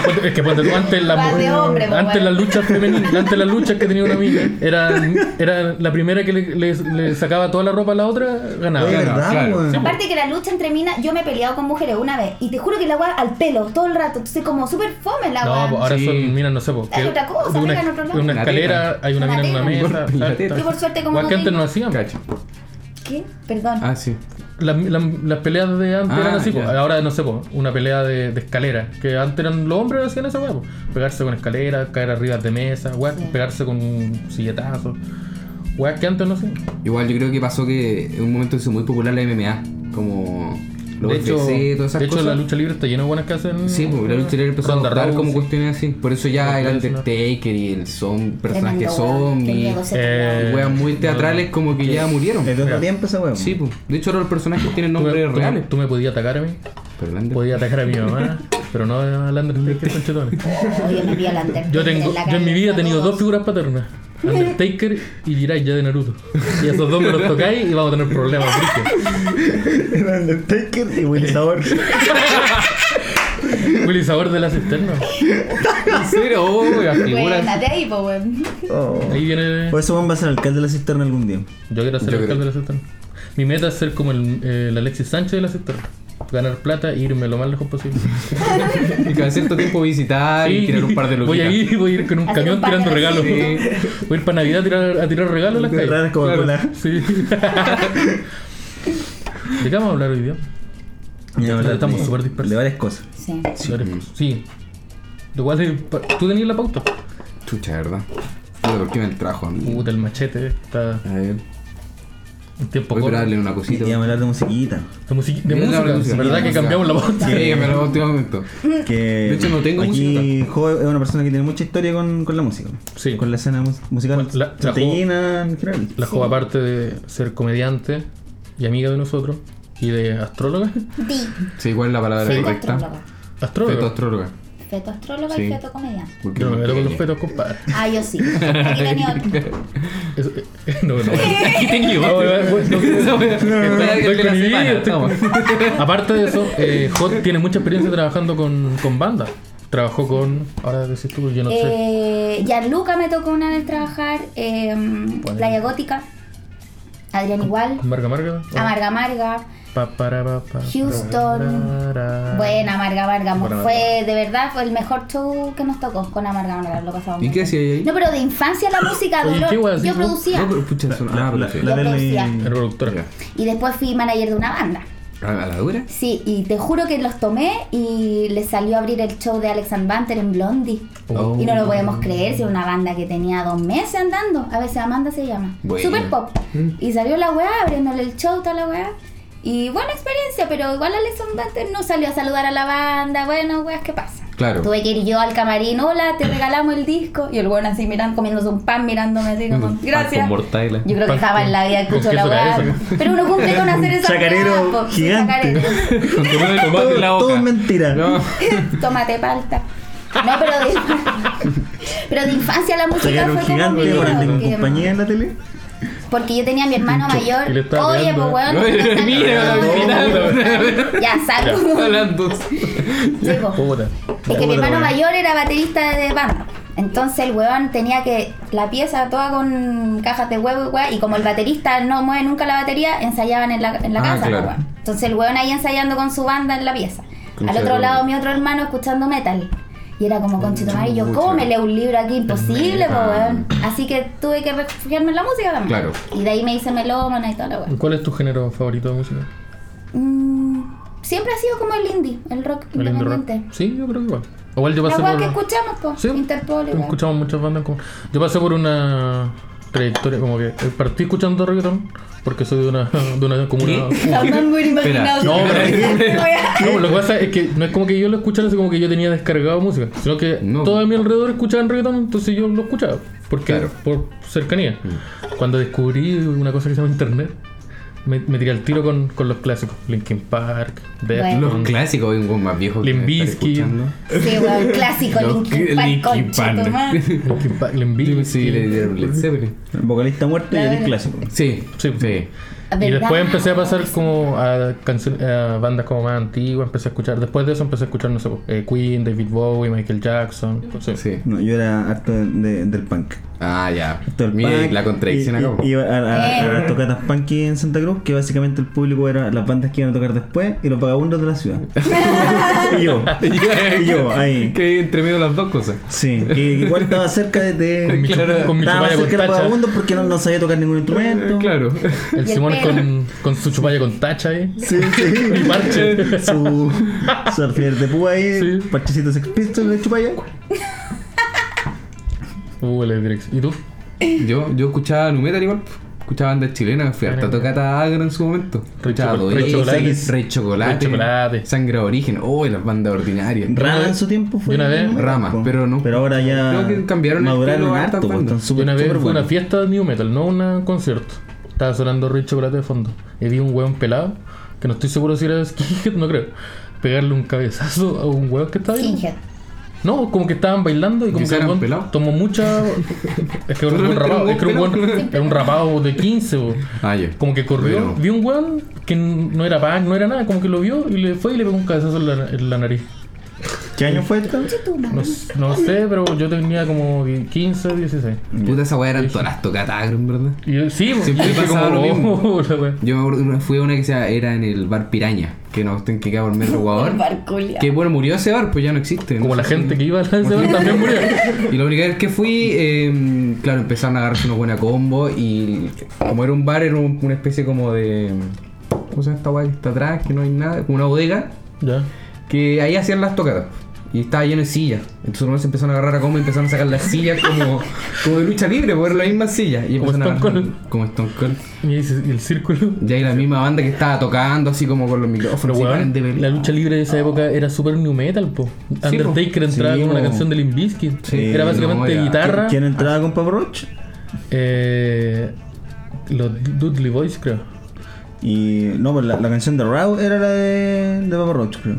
Speaker 1: pues. Es que tú, antes, la,
Speaker 3: Más de hombre, pues,
Speaker 1: antes
Speaker 3: bueno.
Speaker 1: las luchas femeninas, antes las luchas que tenía una mina, era, era la primera que le, le- le sacaba toda la ropa a la otra, ganaba.
Speaker 4: Es
Speaker 2: Claro,
Speaker 4: verdad,
Speaker 2: claro.
Speaker 4: weón.
Speaker 3: Aparte que la lucha entre minas, yo me he peleado con mujeres una vez y te juro que la weá al pelo todo el rato, entonces como súper fome la
Speaker 1: No,
Speaker 3: weá.
Speaker 1: pues ahora
Speaker 2: Sí.
Speaker 1: son minas, no sé, pues,
Speaker 3: Hay otra cosa,
Speaker 1: de una,
Speaker 3: en otro lado.
Speaker 1: de una escalera,
Speaker 2: teta.
Speaker 1: hay una mina en una mesa.
Speaker 3: Yo por suerte como
Speaker 1: Igual
Speaker 3: no
Speaker 1: que antes no hacían.
Speaker 2: Cacho.
Speaker 3: ¿Qué? Perdón.
Speaker 2: Ah, sí.
Speaker 1: Las, las- las peleas de antes
Speaker 2: Ah,
Speaker 1: eran así, pues. ahora no sé, pues, una pelea de, de escalera. Que antes eran los hombres hacían esa weá. Pegarse con escalera, caer arriba de mesa, weá, pegarse con un silletazo. Weá que antes no hacían.
Speaker 2: Igual yo creo que pasó que en un momento se hizo muy popular la MMA. Como los
Speaker 1: de hecho,
Speaker 2: todas esas
Speaker 1: de hecho
Speaker 2: cosas.
Speaker 1: la lucha libre está llena de buenas que hacen.
Speaker 2: Sí, porque la lucha libre empezó a
Speaker 1: Ronda
Speaker 2: adoptar como cuestiones así. Por eso ya el. Undertaker y el son personajes zombie.
Speaker 1: Eh.
Speaker 2: Weas muy teatrales como que ya murieron.
Speaker 4: Es de otro tiempo esa weón.
Speaker 2: Sí, pues. De hecho ahora los personajes tienen
Speaker 1: Tú me,
Speaker 2: nombres
Speaker 1: tú me-
Speaker 2: reales.
Speaker 1: tú me podías atacar a mí,
Speaker 2: Pero el Under-
Speaker 1: podías atacar a mi mamá, *laughs* pero no al Undertaker conchetones.
Speaker 3: Undertaker
Speaker 1: Yo, tengo, yo en mi vida he
Speaker 3: a
Speaker 1: tenido dos figuras paternas. *laughs* Undertaker y Jiraiya de Naruto. *laughs* Y esos dos me los tocáis y vamos a tener problemas.
Speaker 4: Era Undertaker y Willy Sabor. *laughs*
Speaker 1: Willy Sabor de la cisterna.
Speaker 2: ¿En serio? Oh, las figuras.
Speaker 3: De ahí, pues, weón.
Speaker 4: Oh.
Speaker 1: Ahí viene.
Speaker 4: Pues ese weón va a ser alcalde de la cisterna algún día.
Speaker 1: Yo quiero ser
Speaker 2: Yo
Speaker 1: alcalde
Speaker 2: creo.
Speaker 1: de la cisterna. Mi meta es ser como el, eh, el Alexis Sánchez de la cisterna. Ganar plata e irme lo más lejos posible. *laughs*
Speaker 2: Y cada cierto tiempo visitar y tirar un par de
Speaker 1: voy a
Speaker 2: luquitas.
Speaker 1: ir, voy a ir con un camión
Speaker 3: de
Speaker 1: tirando regalos. Voy a ir para Navidad a tirar, a tirar regalos en las
Speaker 4: Qué
Speaker 1: calles.
Speaker 4: es Coca-Cola.
Speaker 1: Sí. *laughs* ¿De qué vamos a hablar hoy día?
Speaker 4: Ya,
Speaker 1: estamos
Speaker 4: de-
Speaker 1: súper dispersos.
Speaker 4: De varias cosas.
Speaker 3: Sí.
Speaker 1: Sí. Varias cosas. Sí. Lo cual es- pa- ¿Tú tenías la pauta?
Speaker 2: Chucha, ¿verdad? Puta, ¿por qué me trajo a mí?
Speaker 1: Puta, el machete está
Speaker 2: A ver.
Speaker 1: En tiempo
Speaker 2: Voy
Speaker 1: corto.
Speaker 2: darle una
Speaker 4: Y
Speaker 2: cosita.
Speaker 4: vamos a hablar de musiquita.
Speaker 1: De, musiqui- de música,
Speaker 2: de música.
Speaker 1: ¿verdad que
Speaker 2: Música.
Speaker 1: cambiamos la pauta?
Speaker 2: Sí, que me lo último momento.
Speaker 4: Que
Speaker 2: De hecho, no tengo
Speaker 4: aquí Jo es una persona que tiene mucha historia con, con la música.
Speaker 1: Sí.
Speaker 4: Con la escena mus- musical
Speaker 1: la- la Jo-
Speaker 4: en general.
Speaker 1: La joven, aparte de ser comediante y amiga de nosotros y de astróloga,
Speaker 3: Di.
Speaker 2: Sí, ¿cuál es la palabra
Speaker 3: Feto
Speaker 2: correcta?
Speaker 3: astróloga.
Speaker 1: astróloga.
Speaker 2: Feto astróloga.
Speaker 3: Feto astróloga
Speaker 2: Sí.
Speaker 3: y feto comediante.
Speaker 2: Porque
Speaker 1: Yo no me meto con los fetos, compadre.
Speaker 3: Ah, yo sí. Aquí venía otro. *laughs*
Speaker 1: Eso- eh, no, no.
Speaker 2: Aquí tengo yo. *laughs*
Speaker 1: Aparte de eso, eh, Hot tiene mucha experiencia trabajando con, con banda. Trabajó con. Ahora decís tú, yo no sé.
Speaker 3: Eh, Gianluca me tocó una vez trabajar. Eh, Playa Gótica. Adrián igual.
Speaker 1: Marga Marga.
Speaker 3: Amarga
Speaker 1: pa, pa,
Speaker 3: Houston.
Speaker 1: para.
Speaker 3: Buena Amarga Amarga.
Speaker 1: Buena
Speaker 3: Fue, de verdad, fue el mejor show que nos tocó con Amarga Amarga. Lo pasamos
Speaker 2: ¿Y qué hacía ahí?
Speaker 3: No, pero de infancia la *laughs* música,
Speaker 1: Oye,
Speaker 3: dolor.
Speaker 1: ¿qué wea así,
Speaker 3: Yo
Speaker 1: vos?
Speaker 3: producía.
Speaker 2: No, pero pucha, eso no. Ah, pero sí.
Speaker 3: la-
Speaker 4: Lele-
Speaker 3: producía.
Speaker 1: Productora.
Speaker 3: Y después fui manager de una banda.
Speaker 2: ¿A la dura?
Speaker 3: Sí, y te juro que los tomé y les salió a abrir el show de Alexander Banter en Blondie.
Speaker 2: Oh.
Speaker 3: Y no lo podemos creer, si era una banda que tenía dos meses andando. A veces Amanda se llama.
Speaker 2: Bueno.
Speaker 3: Super pop.
Speaker 2: Mm.
Speaker 3: Y salió la weá, abriéndole el show, toda la weá. Y buena experiencia, pero igual Alexander Banter no salió a saludar a la banda. Bueno, weas, ¿qué pasa?
Speaker 2: Claro.
Speaker 3: Tuve que ir yo al camarín, hola, te regalamos el disco. Y el weón así mirando, comiéndose un pan, mirándome así como, gracias. Yo creo que jamás en la vida
Speaker 1: con
Speaker 3: escucho la weá. Pero uno cumple con hacer esa
Speaker 4: Chacarero
Speaker 3: weá,
Speaker 4: gigante.
Speaker 3: chacarero.
Speaker 4: Todo,
Speaker 2: en la boca.
Speaker 4: todo es mentira.
Speaker 2: No. *laughs*
Speaker 3: Tomate palta. No, pero de, *laughs* pero de infancia la música fue como
Speaker 4: gigante
Speaker 3: mi
Speaker 4: por el de
Speaker 3: vida, porque-
Speaker 4: compañía en la tele.
Speaker 3: Porque yo tenía a mi hermano mayor.
Speaker 1: Y le estaba
Speaker 3: Oye, pues weón.
Speaker 2: Mira.
Speaker 3: Ya, saco. *laughs* Es que mi hermano mayor era baterista de banda. Entonces el weón tenía que la pieza toda con cajas de huevo y weá, y como el baterista no mueve nunca la batería, ensayaban en la, en la
Speaker 2: Ah,
Speaker 3: casa.
Speaker 2: claro.
Speaker 3: po, weón. Entonces el weón ahí ensayando con su banda en la pieza. Al otro lado mi otro hermano escuchando metal. Y era como conchito madre, y yo. ¿cómo me leo un libro aquí? Imposible, po, weón. Así que tuve que refugiarme en la música también.
Speaker 2: Claro.
Speaker 3: Y de ahí me hice melómana y toda la weón.
Speaker 1: ¿Cuál es tu género favorito de música?
Speaker 3: Mm, siempre ha sido como el indie, el rock
Speaker 1: ¿El rock?
Speaker 3: independiente.
Speaker 1: Sí, yo creo que igual. Igual yo
Speaker 3: La
Speaker 1: pasé
Speaker 3: weá
Speaker 1: por...
Speaker 3: que escuchamos, pues.
Speaker 1: Sí,
Speaker 3: Interpol, igual.
Speaker 1: escuchamos muchas bandas como... Yo pasé por una trayectoria, como que eh, partí escuchando reggaetón porque soy de una, *laughs* de una comuna.
Speaker 3: Imaginado.
Speaker 1: No, *laughs* No, lo que pasa es que no es como que yo lo escuchara así como que yo tenía descargado música, sino que
Speaker 2: No.
Speaker 1: todos a mi alrededor escuchaban reggaetón, entonces yo lo escuchaba, porque
Speaker 2: Claro.
Speaker 1: por cercanía. Cuando descubrí una cosa que se llama internet, me, me tiré al tiro con, con los clásicos, Linkin Park,
Speaker 3: Bueno.
Speaker 1: Deftones,
Speaker 2: Los clásicos, un más viejo que escuchando.
Speaker 3: Sí, weón, clásico, Linkin Park,
Speaker 2: Linkin Park.
Speaker 1: Bizkit.
Speaker 2: Sí, le dieron Led Zeppelin.
Speaker 4: Vocalista muerto y el clásico.
Speaker 2: Sí,
Speaker 1: Sí.
Speaker 2: sí.
Speaker 1: Y después empecé a pasar como a, bandas como más antiguas, empecé a escuchar, después de eso empecé a escuchar, no sé, eh, Queen, David Bowie, Michael Jackson, no sé.
Speaker 2: Sí.
Speaker 4: No, yo era harto de- de- del punk.
Speaker 2: Ah, ya.
Speaker 4: Punk,
Speaker 2: la contradicción
Speaker 4: y-
Speaker 2: acá.
Speaker 4: y- Iba a, a-
Speaker 3: Eh.
Speaker 4: a las tocatas punky en Santa Cruz, que básicamente el público era las bandas que iban a tocar después y los vagabundos de la ciudad. *laughs* y yo. y yo, *laughs* ahí.
Speaker 2: Que entre medio las dos cosas.
Speaker 4: Sí, que igual estaba cerca de. de-
Speaker 1: Con *laughs* mi,
Speaker 2: Claro.
Speaker 1: con mi
Speaker 4: estaba
Speaker 1: chupalla con
Speaker 4: cerca de los vagabundos porque no, no sabía tocar ningún instrumento.
Speaker 2: Claro.
Speaker 1: El
Speaker 3: Y el
Speaker 1: Simón con, con su chupalla con tacha ahí.
Speaker 4: Sí, sí.
Speaker 1: Mi parche.
Speaker 4: su, su alfiler de púa ahí,
Speaker 1: Sí.
Speaker 4: parchecito Sex Pistols de chupalla.
Speaker 1: Uh, la dirección. ¿Y tú?
Speaker 2: Yo, yo escuchaba nu metal igual. Escuchaba bandas chilenas, fui hasta tocata agro en su momento. Escuchaba Rey
Speaker 1: Rey Chocolate.
Speaker 2: Rey Chocolate,
Speaker 1: Rey Chocolate.
Speaker 2: Sangre de Origen, oh, las bandas ordinarias.
Speaker 4: Rama en su tiempo fue.
Speaker 1: Una vez-.
Speaker 2: Rama, pero no-
Speaker 4: Pero ahora ya.
Speaker 2: creo que cambiaron el
Speaker 4: Maduraron
Speaker 2: estilo a
Speaker 4: harto,
Speaker 1: una vez fue una fiesta de New Metal, no un concierto. Estaba sonando Rich Chocolate de fondo. Y vi un hueón pelado, que no estoy seguro si era skinhead, no creo. Pegarle un cabezazo a un hueón que estaba ahí.
Speaker 3: Skinhead.
Speaker 1: No, como que estaban bailando y como
Speaker 2: ¿Quizá
Speaker 1: que
Speaker 2: eran
Speaker 1: tomó mucha. Es que era un rapado, es que era un era un rapado de 15, bo.
Speaker 2: Ah.
Speaker 1: Como que corrió, vio un weón que no era punk, no era nada, como que lo vio y le fue y le pegó un cabezazo en la, en la nariz.
Speaker 4: ¿Qué año fue esto?
Speaker 1: No, no sé, pero yo tenía como 15, 16.
Speaker 2: Puta, esa weá eran todas las tocatas en verdad.
Speaker 1: Y yo, sí,
Speaker 2: Siempre
Speaker 1: y dije
Speaker 2: pasaba lo mismo. *laughs* Yo me acuerdo, una- fui a una que sea, era en el bar Piraña, que no que queda por metro. *laughs* Que bueno, murió ese bar, pues ya no existe.
Speaker 1: Como
Speaker 2: no
Speaker 1: la
Speaker 2: sé
Speaker 1: gente que iba a ese bar también murió. *laughs*
Speaker 2: Y la única vez que fui, eh, claro, empezaron a agarrarse una buena combo y como era un bar, era un- una especie como de... ¿Cómo se llama esta weá que está atrás? Que no hay nada, como una bodega,
Speaker 1: Ya.
Speaker 2: que ahí hacían las tocatas. Y estaba lleno de sillas. Entonces se empezaron a agarrar a combo y empezaron a sacar las sillas como, *laughs* como de lucha libre, porque eran las mismas sillas. Y
Speaker 1: Como
Speaker 2: empezaron a
Speaker 1: Stone
Speaker 2: agarrar-
Speaker 1: Cold.
Speaker 2: Como Stone Cold.
Speaker 1: Y, ese- y el círculo.
Speaker 2: Y ahí la misma banda que estaba tocando así como con los micrófonos.
Speaker 1: weón,
Speaker 2: de
Speaker 1: la lucha libre de esa época era super new metal, po. Undertaker entraba
Speaker 4: Sí,
Speaker 1: con una canción de Limp Bizkit.
Speaker 2: Sí,
Speaker 1: era básicamente
Speaker 2: no,
Speaker 1: guitarra.
Speaker 4: ¿Quién entraba con Papa Roach?
Speaker 1: Eh, los Dudley Boys, creo.
Speaker 4: Y. No, pues la, la canción de Raw era la de, de Papa Roach, creo.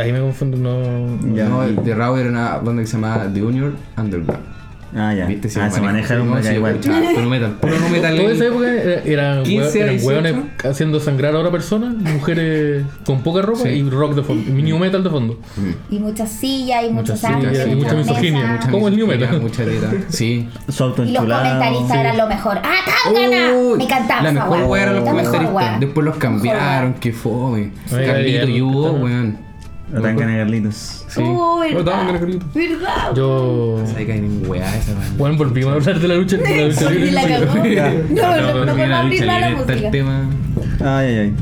Speaker 1: Ahí me confundo, no.
Speaker 4: Ya.
Speaker 2: No, el de Raw era una banda que se llamaba The Junior Underground.
Speaker 4: Ah, ya.
Speaker 2: ¿Viste?
Speaker 4: ah, se manejaron
Speaker 2: como
Speaker 4: acá igual.
Speaker 2: Puro metal. Puro no metal.
Speaker 1: Toda esa época era- eran,
Speaker 2: 15
Speaker 1: hue- eran
Speaker 2: 18.
Speaker 1: hueones haciendo sangrar a otra persona, mujeres con poca ropa
Speaker 2: Sí.
Speaker 1: y rock de fondo, y new metal de fondo.
Speaker 2: Mm.
Speaker 3: Y muchas sillas y
Speaker 1: Muchas
Speaker 3: muchos
Speaker 1: sillas y mucha
Speaker 3: muchas
Speaker 1: misoginia, Como el new metal.
Speaker 2: Mucha teta. Sí. *laughs*
Speaker 4: Su
Speaker 3: Y los comentaristas eran lo mejor. ¡Ah, Tángana!
Speaker 2: Uy,
Speaker 3: Me encantaba.
Speaker 2: La mejor weá eran los comentaristas. Después los cambiaron. Qué fome. Carlito y Hugo, weón.
Speaker 4: La tangana Carlitos.
Speaker 2: Sí.
Speaker 3: Uh,
Speaker 2: No,
Speaker 3: verdad. ¿Verdad?
Speaker 1: Yo.
Speaker 2: Se caen en weá esa.
Speaker 1: Bueno, volvimos a hablar de la lucha, de la lucha
Speaker 3: Sí,
Speaker 1: libre.
Speaker 3: la cagó. No, no, no, no podemos abrir más la
Speaker 2: está el
Speaker 3: música.
Speaker 2: tema.
Speaker 4: Ay, ay, ay.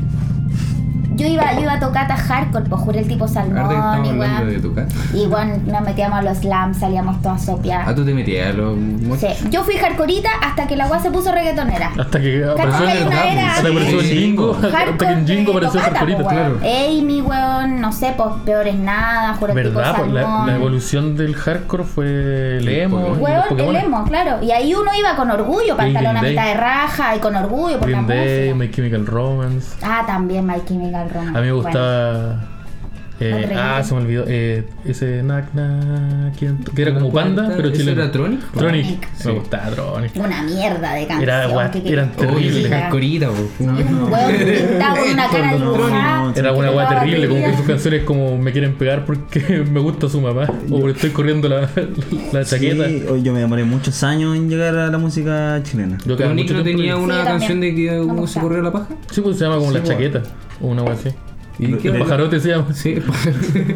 Speaker 3: Yo iba, yo iba a tocar a hardcore, pues juré el tipo salmón
Speaker 2: estamos
Speaker 3: y
Speaker 2: hablando de
Speaker 3: weón.
Speaker 2: tocar.
Speaker 3: Y weón, nos metíamos a los slams, salíamos todas
Speaker 2: Ah,
Speaker 3: sopiadas.
Speaker 2: tú te metías a los.
Speaker 3: Sí. Yo fui hardcoreita hasta que la weá se puso reggaetonera.
Speaker 1: Hasta que apareció,
Speaker 3: era
Speaker 1: hasta que apareció Jingo. Hasta que en Jingo apareció Hardcoreita, claro.
Speaker 3: Amy, weón, no sé, pues peores nada, juro el tipo
Speaker 1: ¿Verdad? Pues la,
Speaker 3: salmón.
Speaker 1: la evolución del hardcore fue el emo. los
Speaker 3: Weón, el emo, claro. Y ahí uno iba con orgullo, pantalón a mitad de raja y con orgullo por
Speaker 1: Green
Speaker 3: la música.
Speaker 1: My Chemical Romance.
Speaker 3: Ah, también My Chemical Romance.
Speaker 1: A mí me
Speaker 3: Bueno.
Speaker 1: gustaba. eh, ah, se me olvidó. Eh, ese. ¿quién? Que era como panda, pero
Speaker 2: ¿Eso
Speaker 1: chileno.
Speaker 2: era Tronic?
Speaker 1: Tronic.
Speaker 3: Tronic.
Speaker 1: Me gustaba Tronic.
Speaker 3: Una mierda de canción.
Speaker 1: Era
Speaker 3: que-
Speaker 1: eran terribles.
Speaker 2: la corita,
Speaker 3: un con una cara dibujada.
Speaker 1: Era una
Speaker 3: tocaba
Speaker 1: terrible, como que sus canciones como me quieren pegar porque *laughs* me gusta su mamá. O porque estoy corriendo la, la chaqueta.
Speaker 4: Sí, hoy yo me demoré muchos años en llegar a la música chilena.
Speaker 1: Yo
Speaker 2: Tronic no tenía una canción de que se corrió la paja.
Speaker 1: Sí, pues se llama como la
Speaker 4: pues.
Speaker 1: chaqueta. Una weá así.
Speaker 2: ¿Y qué?
Speaker 1: El pajarote se llama.
Speaker 2: Sí,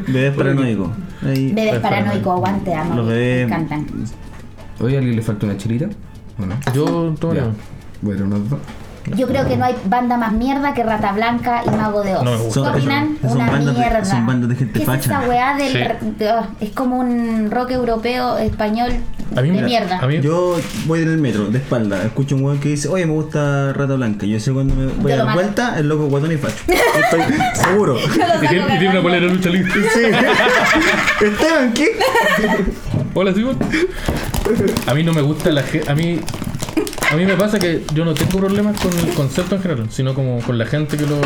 Speaker 4: Bebés paranoico. Ahí.
Speaker 3: Bebés paranoico, aguante, amo.
Speaker 4: Los
Speaker 3: Me
Speaker 4: bebés-
Speaker 3: encantan.
Speaker 2: Oye, ¿a alguien le falta una chilita? ¿O no?
Speaker 1: Yo tomo
Speaker 2: Ya. Bueno, unos dos.
Speaker 3: Yo creo que no hay banda más mierda que Rata Blanca y Mago de Oz.
Speaker 1: No.
Speaker 3: ¿Qué
Speaker 4: Son-
Speaker 3: opinan?
Speaker 4: son
Speaker 3: Una
Speaker 4: bandas de-
Speaker 3: mierda.
Speaker 4: son bandas de gente
Speaker 3: ¿Qué es esa weá del...
Speaker 1: Sí.
Speaker 3: de- oh, es como un rock europeo, español,
Speaker 1: A mí
Speaker 3: de mierda.
Speaker 1: a mí-
Speaker 4: Yo voy en el metro, de espalda, escucho un weón que dice, oye, me gusta Rata Blanca. Yo sé cuando me voy
Speaker 3: Yo
Speaker 4: a dar vuelta, el loco guatón y facho. Estoy *laughs* seguro.
Speaker 1: Y tiene, y tiene una polera lucha libre.
Speaker 4: Sí. *laughs* Esteban, ¿qué?
Speaker 1: Hola, Simón. A mí no me gusta la gente. A mí. A mí me pasa que yo no tengo problemas con el concepto en general, sino como con la gente que lo.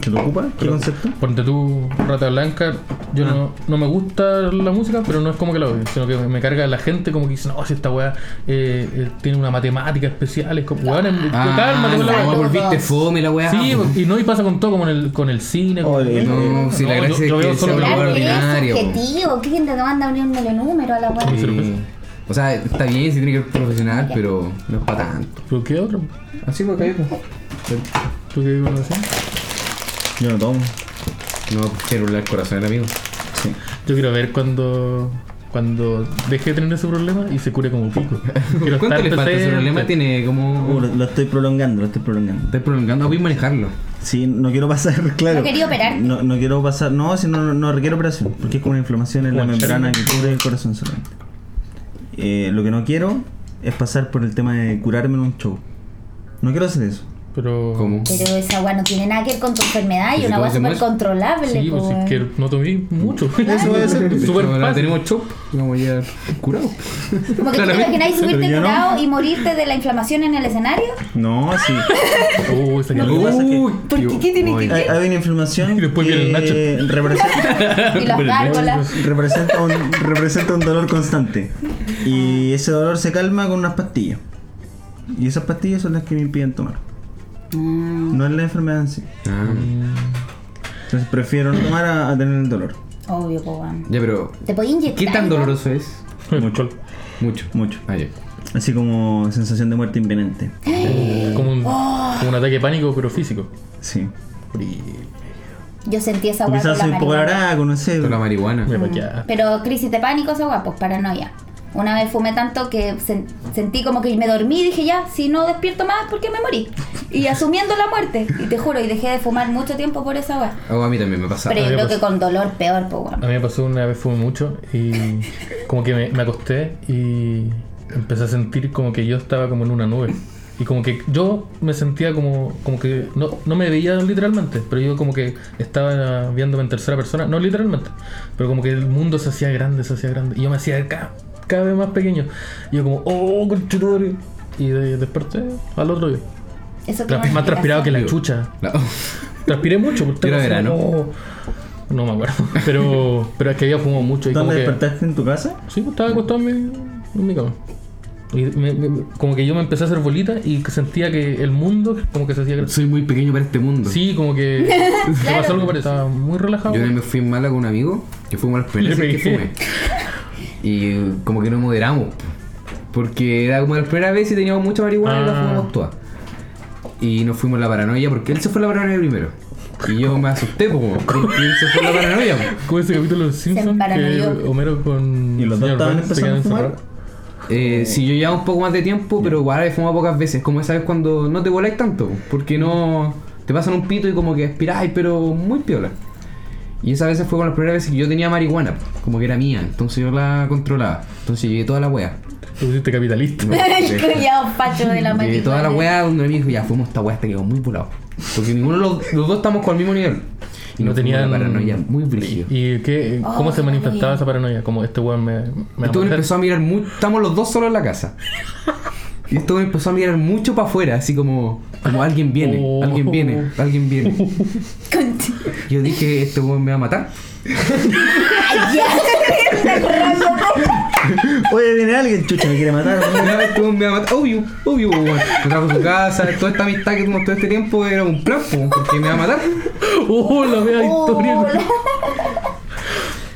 Speaker 4: ¿Qué lo ocupa? ¿Qué
Speaker 1: Pero-
Speaker 4: concepto?
Speaker 1: Ponte tú, Rata Blanca. Yo no, no me gusta la música, pero no es como que la odio, sino que me, me carga la gente como que dice, no, si esta weá eh, eh, tiene una matemática especial. Es como, weón,
Speaker 2: Ah,
Speaker 1: cálmate con la
Speaker 2: no,
Speaker 1: weá.
Speaker 2: Volviste fome la weá.
Speaker 1: Sí, y no, y pasa con todo, como en el, con el cine.
Speaker 4: Oye,
Speaker 2: No, si la
Speaker 1: No,
Speaker 2: gracia
Speaker 1: yo- yo
Speaker 2: es
Speaker 1: veo
Speaker 2: que
Speaker 1: solo la weá
Speaker 2: ordinaria.
Speaker 3: es subjetivo. ¿Quién te manda a ponerle número a la weá?
Speaker 2: Sí. O sea, está bien si tiene que ser profesional, pero no es para tanto.
Speaker 1: ¿Pero qué otro?
Speaker 2: Así pues acá
Speaker 1: ¿Tú qué conoces?
Speaker 4: Yo no tomo.
Speaker 2: No, quiero el corazón del amigo.
Speaker 4: Sí.
Speaker 1: Yo quiero ver cuando cuando deje de tener ese problema y se cure como pico. *laughs* Quiero
Speaker 2: ¿Cuánto le falta ese problema? Tiene
Speaker 4: Uh,
Speaker 2: como...
Speaker 4: lo, lo estoy prolongando, lo estoy prolongando.
Speaker 2: Estás prolongando, voy a manejarlo.
Speaker 4: Sí, no quiero pasar, *laughs* claro.
Speaker 3: ¿No quería operarte?
Speaker 4: No, no quiero pasar, no, si no, no, requiere operación, porque es como una inflamación en la membrana que cubre el corazón solamente. Eh, lo que no quiero es pasar por el tema de curarme en un show. No quiero hacer eso.
Speaker 1: Pero.
Speaker 2: ¿Cómo?
Speaker 3: Pero esa weá no tiene nada que ver con tu enfermedad y
Speaker 2: ¿Y
Speaker 3: una
Speaker 2: se
Speaker 3: súper controlable.
Speaker 1: Sí, pues es que no tomé mucho. *laughs*
Speaker 4: Eso voy a hacer.
Speaker 2: De
Speaker 1: Súper fácil.
Speaker 2: tenemos chop, vamos ya curados.
Speaker 3: Como que tú te imagináis subirte curado y morirte de la inflamación en el escenario.
Speaker 4: No, sí. *laughs* Es que-
Speaker 3: ¿Por qué? ¿Qué tiene que
Speaker 4: Hay, hay una inflamación *laughs*
Speaker 1: Y después viene el Nacho.
Speaker 4: que representa,
Speaker 3: Y
Speaker 4: representa, un, representa un dolor constante. Y ese dolor se calma con unas pastillas. Y esas pastillas son las que me impiden tomar.
Speaker 3: Mm,
Speaker 4: No es la enfermedad en sí.
Speaker 2: Ah,
Speaker 4: Entonces prefiero no tomar a, a tener el dolor.
Speaker 3: obvio, po, weón.
Speaker 2: ya, pero...
Speaker 3: ¿Te podía inyectar?
Speaker 2: ¿Qué tan doloroso es?
Speaker 1: Mucho.
Speaker 2: Mucho.
Speaker 4: Mucho.
Speaker 2: Ah, ya.
Speaker 4: Así como sensación de muerte inminente. *gasps*
Speaker 1: Como un, como un ataque de pánico, pero físico.
Speaker 4: Sí.
Speaker 3: Yo sentí esa con
Speaker 4: quizás
Speaker 3: la
Speaker 4: soy un poco no sé.
Speaker 2: Es la marihuana.
Speaker 3: Pero crisis de pánico, esa weá, pues paranoia. Una vez fumé tanto que sen- sentí como que me dormí y dije ya, si no despierto más, ¿por qué me morí? Y asumiendo la muerte. Y te juro, y dejé de fumar mucho tiempo por esa weá.
Speaker 2: Oh, a mí también me pasa.
Speaker 3: Pero yo
Speaker 1: a
Speaker 3: creo que
Speaker 1: pasó.
Speaker 3: con dolor peor, pues
Speaker 1: A
Speaker 3: weón.
Speaker 1: mí me pasó una vez fumé mucho y como que me, me acosté y empecé a sentir como que yo estaba como en una nube. Y como que yo me sentía como, como que no, no me veía literalmente, pero yo como que estaba viéndome en tercera persona, no literalmente, pero como que el mundo se hacía grande, se hacía grande. Y yo me hacía cada, cada vez más pequeño. Y yo como, oh, conchetumare. Y de- desperté al otro día.
Speaker 3: Eso
Speaker 1: Tra-
Speaker 3: una
Speaker 1: más transpirado que la chucha.
Speaker 2: La-
Speaker 1: Transpiré mucho. porque
Speaker 2: ¿Era
Speaker 1: estaba así
Speaker 2: verano?
Speaker 1: como. No me acuerdo. *laughs* Pero, pero es que había fumado mucho. Y como
Speaker 4: ¿Dónde
Speaker 1: que,
Speaker 4: despertaste en tu casa?
Speaker 1: Sí, pues, estaba acostado en mi, en mi cama. Y me- me- como que yo me empecé a hacer bolita y que sentía que el mundo como que se hacía.
Speaker 2: Soy muy pequeño para este mundo.
Speaker 1: Sí, como que *laughs* me
Speaker 3: Claro.
Speaker 1: pasó algo parecido. Estaba muy relajado.
Speaker 2: Yo una vez me fui en mala con un amigo que fuimos las primeras
Speaker 1: Le
Speaker 2: veces que
Speaker 1: pegué.
Speaker 2: fumé. *laughs* Y como que no moderamos. Porque era como la primera vez y teníamos mucha marihuana y la
Speaker 1: Ah.
Speaker 2: fumamos todas. Y nos fuimos a la paranoia porque él se fue a la paranoia primero. Y yo me asusté, como, porque él se fue a la paranoia. *laughs*
Speaker 1: Como ese capítulo de los Simpsons que
Speaker 3: emparanoió.
Speaker 1: Homero con
Speaker 4: ¿Y los dos estaban empezando a fumar?
Speaker 1: encerrados.
Speaker 2: Eh, sí, yo llevaba un poco más de tiempo, pero igual he fumado pocas veces. Como esa vez cuando no te voláis tanto, porque no te pasan un pito y como que aspiráis, pero muy piola. Y esa vez fue con las primeras veces que yo tenía marihuana, como que era mía, entonces yo la controlaba. Entonces llegué toda la wea.
Speaker 1: Te pusiste capitalista. *laughs*
Speaker 3: El culiao facho de la
Speaker 2: Llegué
Speaker 3: marihuana.
Speaker 2: toda la wea donde mi amigo dijo, ya fuimos esta wea, hasta quedó muy volado. Porque ninguno de los, los dos estamos con el mismo nivel. Y
Speaker 1: no
Speaker 2: nos fuimos
Speaker 1: tenían
Speaker 2: a la paranoia muy brígido.
Speaker 1: ¿Y qué, cómo
Speaker 3: Oh,
Speaker 1: se manifestaba esa paranoia? Como este weón me, me
Speaker 2: me
Speaker 1: matar.
Speaker 2: empezó a mirar mucho. Estamos los dos solos en la casa. *laughs* Y esto me empezó a mirar mucho para afuera, así como, como alguien viene,
Speaker 1: Oh.
Speaker 2: alguien viene, alguien viene. *laughs* Yo dije, este weón me va a matar.
Speaker 3: Ay, ya. *laughs*
Speaker 4: Oye, viene alguien, chucha, me quiere matar.
Speaker 2: No, este weón me va a matar. Obvio, obvio, weón. Me trajo a su casa, toda esta amistad que tuvimos todo este tiempo era un plan, po, porque me va a matar. *laughs*
Speaker 1: ¡Oh, la vea historia!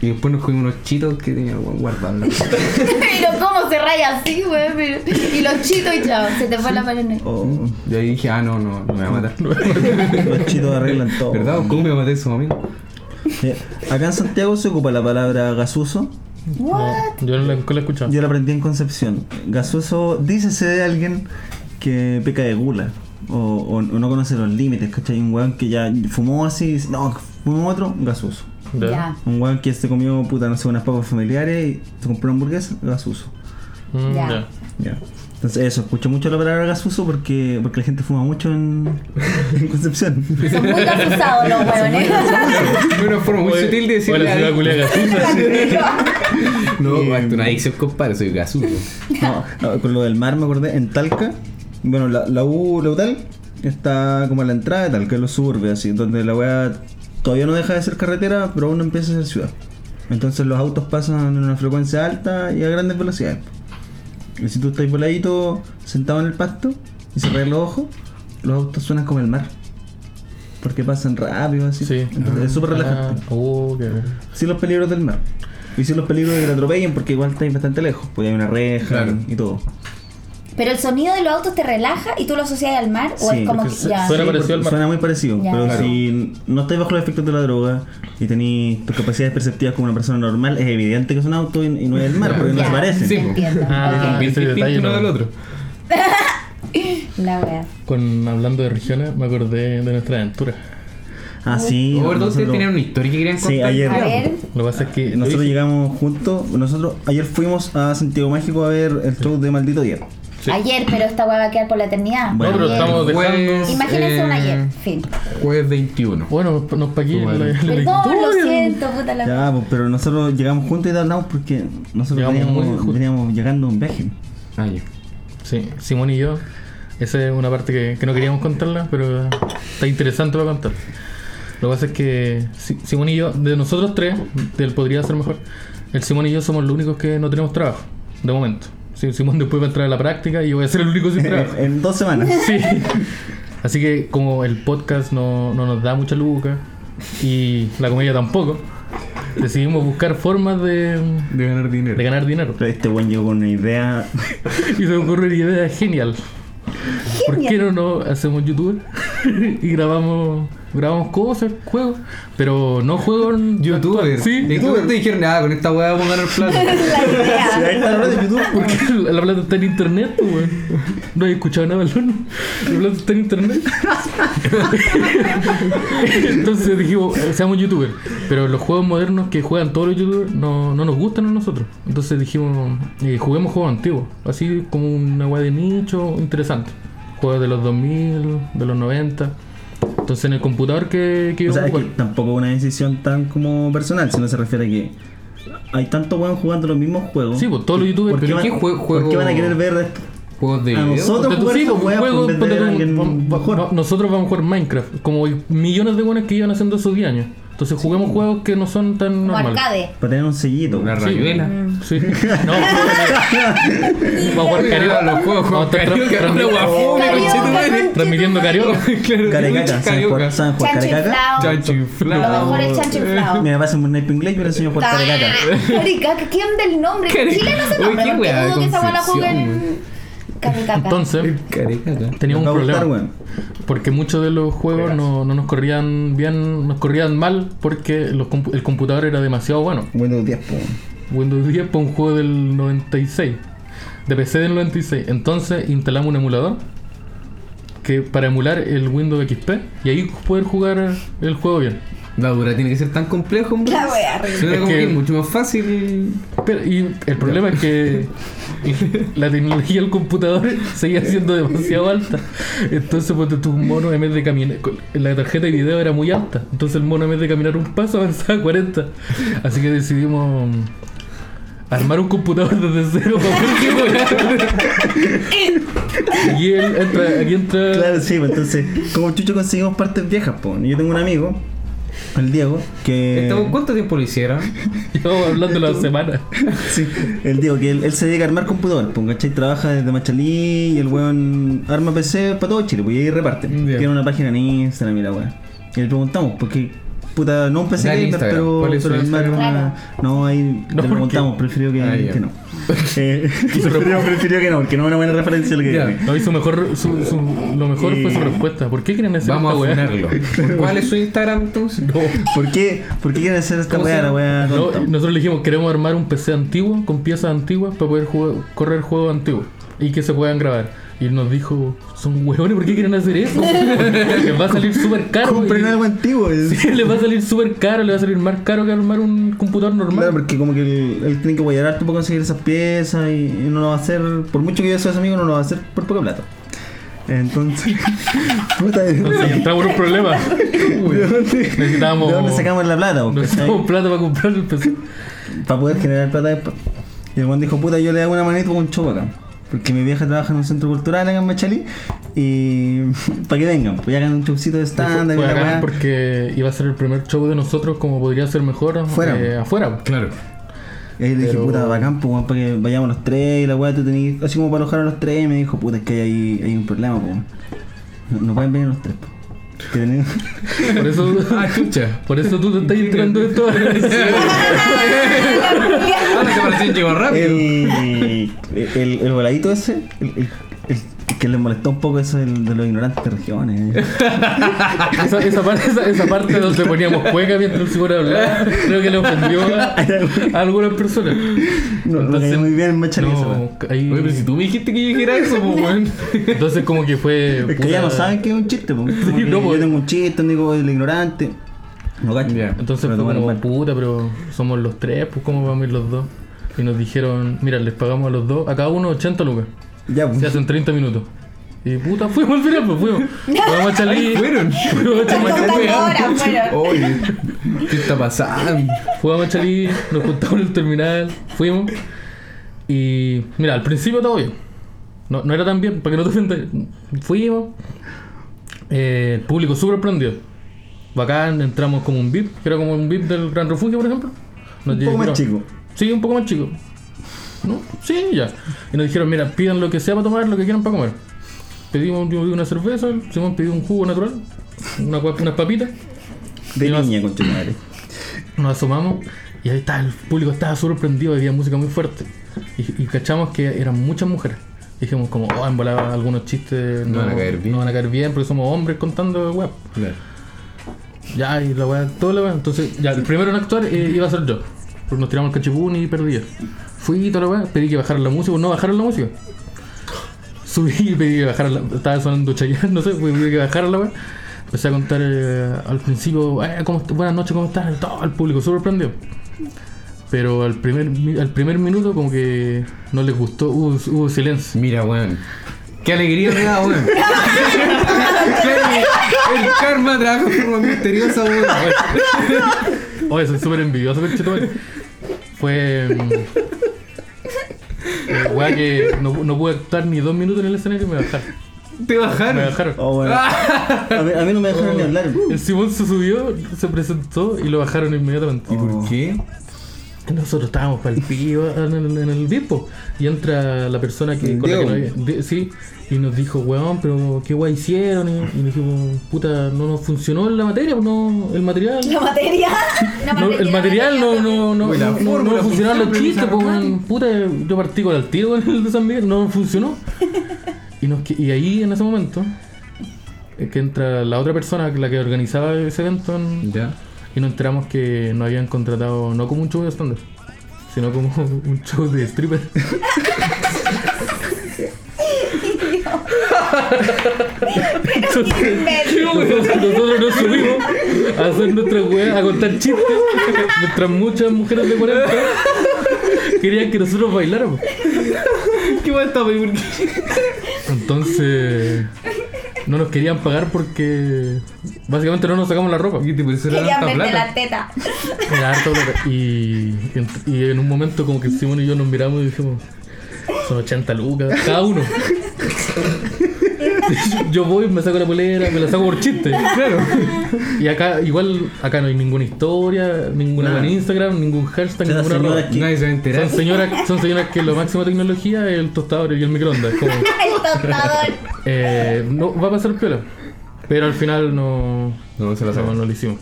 Speaker 2: Y después nos comimos unos chitos que tenía el weón guardado.
Speaker 3: Pero *laughs* cómo se raya así, güey. Pero- Y los chitos y chao. Se te fue la paranoia.
Speaker 4: Oh,
Speaker 2: Y ahí dije, ah, no, no, no me va a matar. *laughs*
Speaker 4: los chitos arreglan todo.
Speaker 2: ¿Verdad? ¿Cómo me va a matar su amigo?
Speaker 4: Eh, Acá en Santiago se ocupa la palabra gasuso.
Speaker 1: No,
Speaker 3: What?
Speaker 1: yo no la, nunca la he escuchado.
Speaker 4: Yo la aprendí en Concepción. Gasuso, dícese de alguien que peca de gula. O, o- o no conoce los límites, ¿cachai? Un weón que ya fumó así y dice, no, fumó otro, gasuso.
Speaker 3: Ya.
Speaker 4: Un weón que se comió, puta, no sé, unas papas familiares y se compró una hamburguesa, gasuso.
Speaker 1: Mm,
Speaker 3: Ya.
Speaker 4: Entonces eso, escucho mucho la palabra gasuso porque, porque la gente fuma mucho en, *laughs* en Concepción.
Speaker 3: Son muy asusados los huevones.
Speaker 2: Es una forma muy sutil de decirle
Speaker 1: oye, la ciudad culia gasusa. *laughs*
Speaker 2: No, es una adicción, compadre, soy gasuso.
Speaker 4: No, no, con lo del mar me acordé, en Talca, bueno, la, la U, la UTAL, está como a la entrada de Talca, en los suburbios, así, donde la weá todavía no deja de ser carretera, pero aún no empieza a ser ciudad. Entonces los autos pasan en una frecuencia alta y a grandes velocidades. Y si tú estás voladito, sentado en el pasto, y cerras los ojos, los autos suenan como el mar. Porque pasan rápido, así.
Speaker 1: Sí.
Speaker 4: Entonces es súper relajante.
Speaker 1: Ah, qué-
Speaker 4: Sin los peligros del mar. Y sin los peligros de que te atropellen, porque igual estáis bastante lejos. Pues hay una reja
Speaker 2: Claro.
Speaker 4: y todo.
Speaker 3: Pero el sonido de los autos te relaja y tú lo asocias al mar o
Speaker 4: Sí,
Speaker 3: es como que ya.
Speaker 1: suena
Speaker 4: Sí,
Speaker 1: parecido al
Speaker 4: porque
Speaker 1: mar.
Speaker 4: Suena muy parecido.
Speaker 3: Ya.
Speaker 4: Pero
Speaker 3: Claro.
Speaker 4: si no estáis bajo los efectos de la droga y tenéis tus capacidades perceptivas como una persona normal, es evidente que es un auto y, y no es el mar, porque no
Speaker 3: Ya,
Speaker 4: se parecen.
Speaker 2: Sí,
Speaker 3: entiendo.
Speaker 1: Ah, detalle
Speaker 2: uno
Speaker 1: no.
Speaker 2: del otro.
Speaker 3: La wea.
Speaker 1: Con, hablando de regiones, me acordé de nuestra aventura.
Speaker 4: Ah, sí.
Speaker 2: O verdad, ustedes
Speaker 4: nosotros-
Speaker 2: tenían una historia que querían contar.
Speaker 4: Sí, ayer.
Speaker 3: A ver.
Speaker 1: Lo que pasa es que.
Speaker 4: Nosotros llegamos juntos. Nosotros ayer fuimos a Santiago Mágico a ver el show de Maldito Día.
Speaker 1: Sí.
Speaker 3: Ayer, pero esta wea va a quedar por la eternidad.
Speaker 4: Bueno,
Speaker 1: No, pero estamos dejando.
Speaker 2: Jueves,
Speaker 3: Imagínense un ayer. Fin.
Speaker 2: Jueves 21.
Speaker 1: Bueno, nos pa' aquí la, la-
Speaker 3: Perdón, lo siento, puta la
Speaker 4: Ya, pues, pero nosotros llegamos juntos y hablamos porque nosotros veníamos, llegando a un viaje.
Speaker 2: Ah.
Speaker 1: Sí, Simón y yo. Esa es una parte que, que no queríamos contarla, pero está interesante para contar. Lo que pasa es que Si- Simón y yo, de nosotros tres, del podría ser mejor, el Simón y yo somos los únicos que no tenemos trabajo, de momento. Sí, Simón después va a entrar a la práctica y yo voy a ser el único sin trabajo.
Speaker 4: en dos semanas. *laughs*
Speaker 1: Sí. Así que como el podcast no, no nos da mucha luca y la comedia tampoco, decidimos buscar formas de,
Speaker 2: De ganar dinero.
Speaker 1: de ganar dinero.
Speaker 4: Pero este buen llegó con una idea. *laughs*
Speaker 1: Y se me ocurrió una idea genial. ¿Por qué no nos hacemos youtuber? *laughs* y grabamos grabamos cosas, juegos, pero no juegos en
Speaker 2: Youtuber.
Speaker 1: Sí,
Speaker 2: ¿Y tú te dijeron, nada, con esta weá vamos a ganar plata? *laughs*
Speaker 3: La idea.
Speaker 4: ahí está la de YouTube.
Speaker 1: porque *laughs* la la plata está en internet, pues, weón. No he escuchado nada, Balón. La plata está en internet. Entonces dijimos, seamos youtubers. Pero los juegos modernos que juegan todos los youtubers no, no nos gustan a nosotros. Entonces dijimos, eh, juguemos juegos antiguos. Así como una weá de nicho interesante. Juegos de los 2000, de los 90. Entonces en el computador que, que
Speaker 4: O sea, es que
Speaker 1: jugar.
Speaker 4: tampoco es una decisión tan como personal, sino se refiere a que hay tanto weón jugando los mismos juegos.
Speaker 1: Sí, pues todos los youtubers.
Speaker 4: ¿Por qué, van,
Speaker 2: ¿qué jue-
Speaker 4: por
Speaker 2: juego-
Speaker 4: qué van a querer ver
Speaker 2: Juegos de
Speaker 4: A nosotros- jugar
Speaker 1: sí, pues,
Speaker 4: juegos de
Speaker 1: va- nosotros vamos a jugar Minecraft, como millones de buenos que iban haciendo esos 10 años. Entonces juguemos juegos que no son tan
Speaker 3: Como
Speaker 1: normales.
Speaker 3: arcade.
Speaker 4: para tener un sellito?
Speaker 2: Una
Speaker 1: Sí.
Speaker 2: rayuela.
Speaker 1: Sí. No, *laughs* vamos a jugar carioca.
Speaker 2: Los juegos
Speaker 1: Vamos a estar transmitiendo carioca. *laughs*
Speaker 2: Claro,
Speaker 4: Carecaca, ¿saben
Speaker 2: carioca.
Speaker 4: jugar, ¿saben jugar
Speaker 3: Chancho
Speaker 4: carecaca?
Speaker 2: Chancho
Speaker 3: Lo mejor es chancho inflado.
Speaker 4: Mira, pasa un snipe inglés le enseño a jugar carecaca.
Speaker 3: Caricaca, ¿qué onda el nombre? Chile no se nombra
Speaker 2: qué
Speaker 3: porque dudo que esa bola juegue
Speaker 2: Concepción,
Speaker 3: en Caricaca.
Speaker 1: Entonces,
Speaker 2: Carecaca.
Speaker 1: teníamos un
Speaker 4: a gustar,
Speaker 1: problema. Porque muchos de los juegos no, no nos corrían bien, nos corrían mal porque los el computador era demasiado bueno.
Speaker 4: Windows 10, po.
Speaker 1: Windows 10 para un juego del 96, de PC del 96. Entonces instalamos un emulador que para emular el Windows XP y ahí poder jugar el juego bien.
Speaker 2: La dura tiene que ser tan complejo, hombre.
Speaker 3: La wea, horrible.
Speaker 2: Suena
Speaker 1: Es que
Speaker 2: es mucho más fácil.
Speaker 1: Pero, y el problema es que *laughs* *laughs* la tecnología del computador *laughs* seguía siendo demasiado alta. Entonces, pues tu mono en vez de caminar, la tarjeta de video era muy alta. Entonces, el mono en vez de caminar un paso *laughs* avanzaba a 40. Así que decidimos armar un computador desde cero para poder jugar. Y él entra, aquí entra.
Speaker 4: Claro, sí, pues entonces, como chucho conseguimos partes viejas, po. Yo tengo un amigo, el Diego, que.
Speaker 2: ¿Cuánto tiempo lo hicieron? *laughs*
Speaker 1: Llevamos hablando la semana. *laughs*
Speaker 4: Sí, el Diego, que él, él se dedica a armar computador, pues, ¿cachai? Trabaja desde Machalí y el weón arma PC para todo Chile, pues y ahí reparte. Tiene una página en Instagram, mira, weón. Y le preguntamos, porque, puta, no un PC gamer,
Speaker 2: Instagram.
Speaker 4: pero,
Speaker 2: ¿Cuál es su
Speaker 4: pero armar una- No, ahí
Speaker 1: No, *laughs*
Speaker 4: le
Speaker 1: ¿por
Speaker 4: preguntamos, prefirió que,
Speaker 2: Ah,
Speaker 4: que no. *laughs* Eh, *laughs* prefirió, prefirió que no, porque no es una buena referencia lo que
Speaker 2: Ya.
Speaker 4: tiene.
Speaker 1: No, y su mejor, su, su- lo mejor fue su respuesta. ¿Por qué quieren hacer
Speaker 2: Vamos a
Speaker 1: esta weá?
Speaker 2: ponerlo. ¿Cuál es su Instagram entonces?
Speaker 4: ¿Por qué, ¿Por qué quieren hacer esta
Speaker 2: ¿Cómo se
Speaker 4: weá, la weá
Speaker 1: No, nosotros le dijimos, queremos armar un PC antiguo con piezas antiguas para poder jugar- correr juegos antiguos y que se puedan grabar. Y él nos dijo, son huevones, ¿por qué quieren hacer eso? *laughs* les va a salir súper caro.
Speaker 4: Compren algo antiguo.
Speaker 1: Sí, les va a salir súper caro, le va a salir más caro que armar un computador normal.
Speaker 4: Claro, porque como que él, él tiene que guayar harto para conseguir esas piezas y, y no lo va a hacer, por mucho que yo sea su amigo, no lo va a hacer por poca plata. Entonces, *laughs* puta, ¿de
Speaker 1: Entonces
Speaker 4: dónde,
Speaker 1: entramos en un problema.
Speaker 4: de dónde-
Speaker 1: Necesitábamos-
Speaker 4: ¿de dónde sacamos la plata? po,
Speaker 1: Necesitamos plata para comprar el PC.
Speaker 4: Para poder generar plata después. Y el buen dijo, puta, yo le hago una manito con un show acá. Porque mi vieja trabaja en un centro cultural acá en Machalí. Y *laughs* para que vengan, pues ya hagan un showcito de y
Speaker 1: Fue
Speaker 4: weá.
Speaker 1: porque iba a ser el primer show de nosotros como podría ser mejor
Speaker 4: Fuera.
Speaker 1: eh, afuera.
Speaker 2: Claro.
Speaker 4: Y ahí le dije,
Speaker 1: Pero-
Speaker 4: puta, bacán, pues, para que vayamos los tres y la weá, tú tenías, así como para alojar a los tres, y me dijo, puta, es que hay, hay un problema, pues. No, no pueden venir los tres, pues. Que
Speaker 1: Por eso,
Speaker 2: Ah, chucha.
Speaker 1: por eso tú te estás entrando esto. *laughs*
Speaker 2: Ah, que parecía llegó rápido.
Speaker 4: el, el, el voladito ese, el que le molestó un poco eso de los ignorantes de regiones. eh. *laughs*
Speaker 1: esa, esa parte, esa, esa parte donde poníamos cueca mientras el señor hablaba, creo que le ofendió a, a algunas personas.
Speaker 4: No,
Speaker 1: Entonces,
Speaker 4: muy bien.
Speaker 1: No, ahí-
Speaker 2: Oye, pero si tú me dijiste que yo dijera eso, pues, weón.
Speaker 1: entonces como que fue...
Speaker 4: Es que ya no saben que es un chiste, pues.
Speaker 1: Sí, no, pues.
Speaker 4: yo tengo un chiste, digo el ignorante. No cacho.
Speaker 2: Ya.
Speaker 1: Entonces
Speaker 4: Pero
Speaker 1: fue como, puta, pero somos los tres, pues ¿cómo vamos a ir los dos? Y nos dijeron, mira, les pagamos a los dos, a cada uno 80 lucas.
Speaker 4: Ya, pues.
Speaker 1: Se hacen 30 minutos. Y puta, fuimos al final, pues fuimos. Fuimos a Chalí. *laughs*
Speaker 2: Fueron.
Speaker 1: Fuimos a Chalí.
Speaker 2: Oye, ¿qué está pasando?
Speaker 1: Fuimos a Chalí, nos juntamos en el terminal, fuimos. Y mira, al principio todo bien. No, no era tan bien, para que no te ofendas. Fuimos. Eh, el público súper prendido. Bacán, entramos como un VIP, que era como un VIP del Gran Refugio, por ejemplo. Nos
Speaker 4: Un poco más chico.
Speaker 1: Sí, un poco más chico. ¿No? Sí, ya. Y nos dijeron, mira, pidan lo que sea para tomar, lo que quieran para comer. Pedimos yo pedí una cerveza, Simón pidió un jugo natural, una, unas papitas.
Speaker 4: De
Speaker 1: Y
Speaker 4: niña, con tu madre.
Speaker 1: Nos asomamos y ahí está, el público estaba sorprendido, había música muy fuerte. Y, y cachamos que eran muchas mujeres. Dijimos como, oh, en volada algunos chistes
Speaker 2: No van a caer bien.
Speaker 1: no van a caer bien porque somos hombres contando web.
Speaker 2: Claro.
Speaker 1: Ya, y la weá, todo la weá. Entonces, ya, el primero en actuar eh, iba a ser yo. Porque nos tiramos el cachipún y perdía. Fui y toda la weá, pedí que bajaran la música, no bajaron la música. Subí y pedí que bajaran la Estaba sonando Chayanne, no sé, pedí que bajaran la weá. Empecé a contar eh, al principio, eh, ¿cómo est- buenas noches, ¿cómo estás? Todo el público súper prendido. Pero al primer, al primer minuto como que no les gustó, hubo, hubo silencio.
Speaker 2: Mira, weón. Qué alegría me da, weón. el karma trabaja de forma misteriosa, weón.
Speaker 1: Oye, soy súper envidioso, conchetumare. Fue. mm, *laughs* eh, weá que no, no pude actuar ni dos minutos en el escenario y me bajaron.
Speaker 2: Te
Speaker 1: Me
Speaker 2: bajaron.
Speaker 1: bajaron.
Speaker 4: Oh, bueno. *laughs* a, mí, a mí no me dejaron ni hablar.
Speaker 1: El Simón se subió, se presentó y lo bajaron inmediatamente.
Speaker 2: ¿Y por qué?
Speaker 1: Nosotros estábamos para el pico en el, en el. Y entra la persona que, con la que nos había- de- sí, y nos dijo, weón, pero qué guay hicieron. Y, y dijimos, puta, no nos funcionó la materia, pues no, el material.
Speaker 3: La materia. *laughs* No
Speaker 1: No, el material no, no, no,
Speaker 2: la
Speaker 1: no, no, no funcionaban los chistes, pues, puta, yo partí con el tiro con el de San Miguel, no funcionó. Y, nos, que- y ahí en ese momento es que entra la otra persona, la que organizaba ese evento, en-
Speaker 2: Ya.
Speaker 1: Y nos enteramos que nos habían contratado no como un show de stand sino como *laughs* un show de stripper. Entonces, nosotros, nos subimos a hacer nuestras weas, a contar chistes, mientras muchas mujeres de 40 querían que nosotros bailáramos.
Speaker 2: ¿Qué va esta wey?
Speaker 1: Entonces, no nos querían pagar porque básicamente no nos sacamos la ropa.
Speaker 2: ¿Qué te parece era
Speaker 3: Querían verte la teta. *laughs*
Speaker 1: Era harta plata. Y, y en un momento como que Simón y yo nos miramos y dijimos, son 80 lucas, cada uno. *laughs* *laughs* Yo voy, me saco la polera, me la saco por chiste. Claro. Y acá, igual, acá no hay ninguna historia, ninguna
Speaker 4: Nada.
Speaker 1: en Instagram, ningún hashtag,
Speaker 4: Son
Speaker 1: ninguna
Speaker 4: señoras que-
Speaker 2: Nadie se va a enterar.
Speaker 1: Son señoras, son señoras que lo máximo de tecnología es el tostador y el microondas. Como, *laughs*
Speaker 3: El tostador.
Speaker 1: eh, no, va a pasar piola. Pero al final no,
Speaker 2: No, se la
Speaker 1: no,
Speaker 2: sacan.
Speaker 1: no lo hicimos.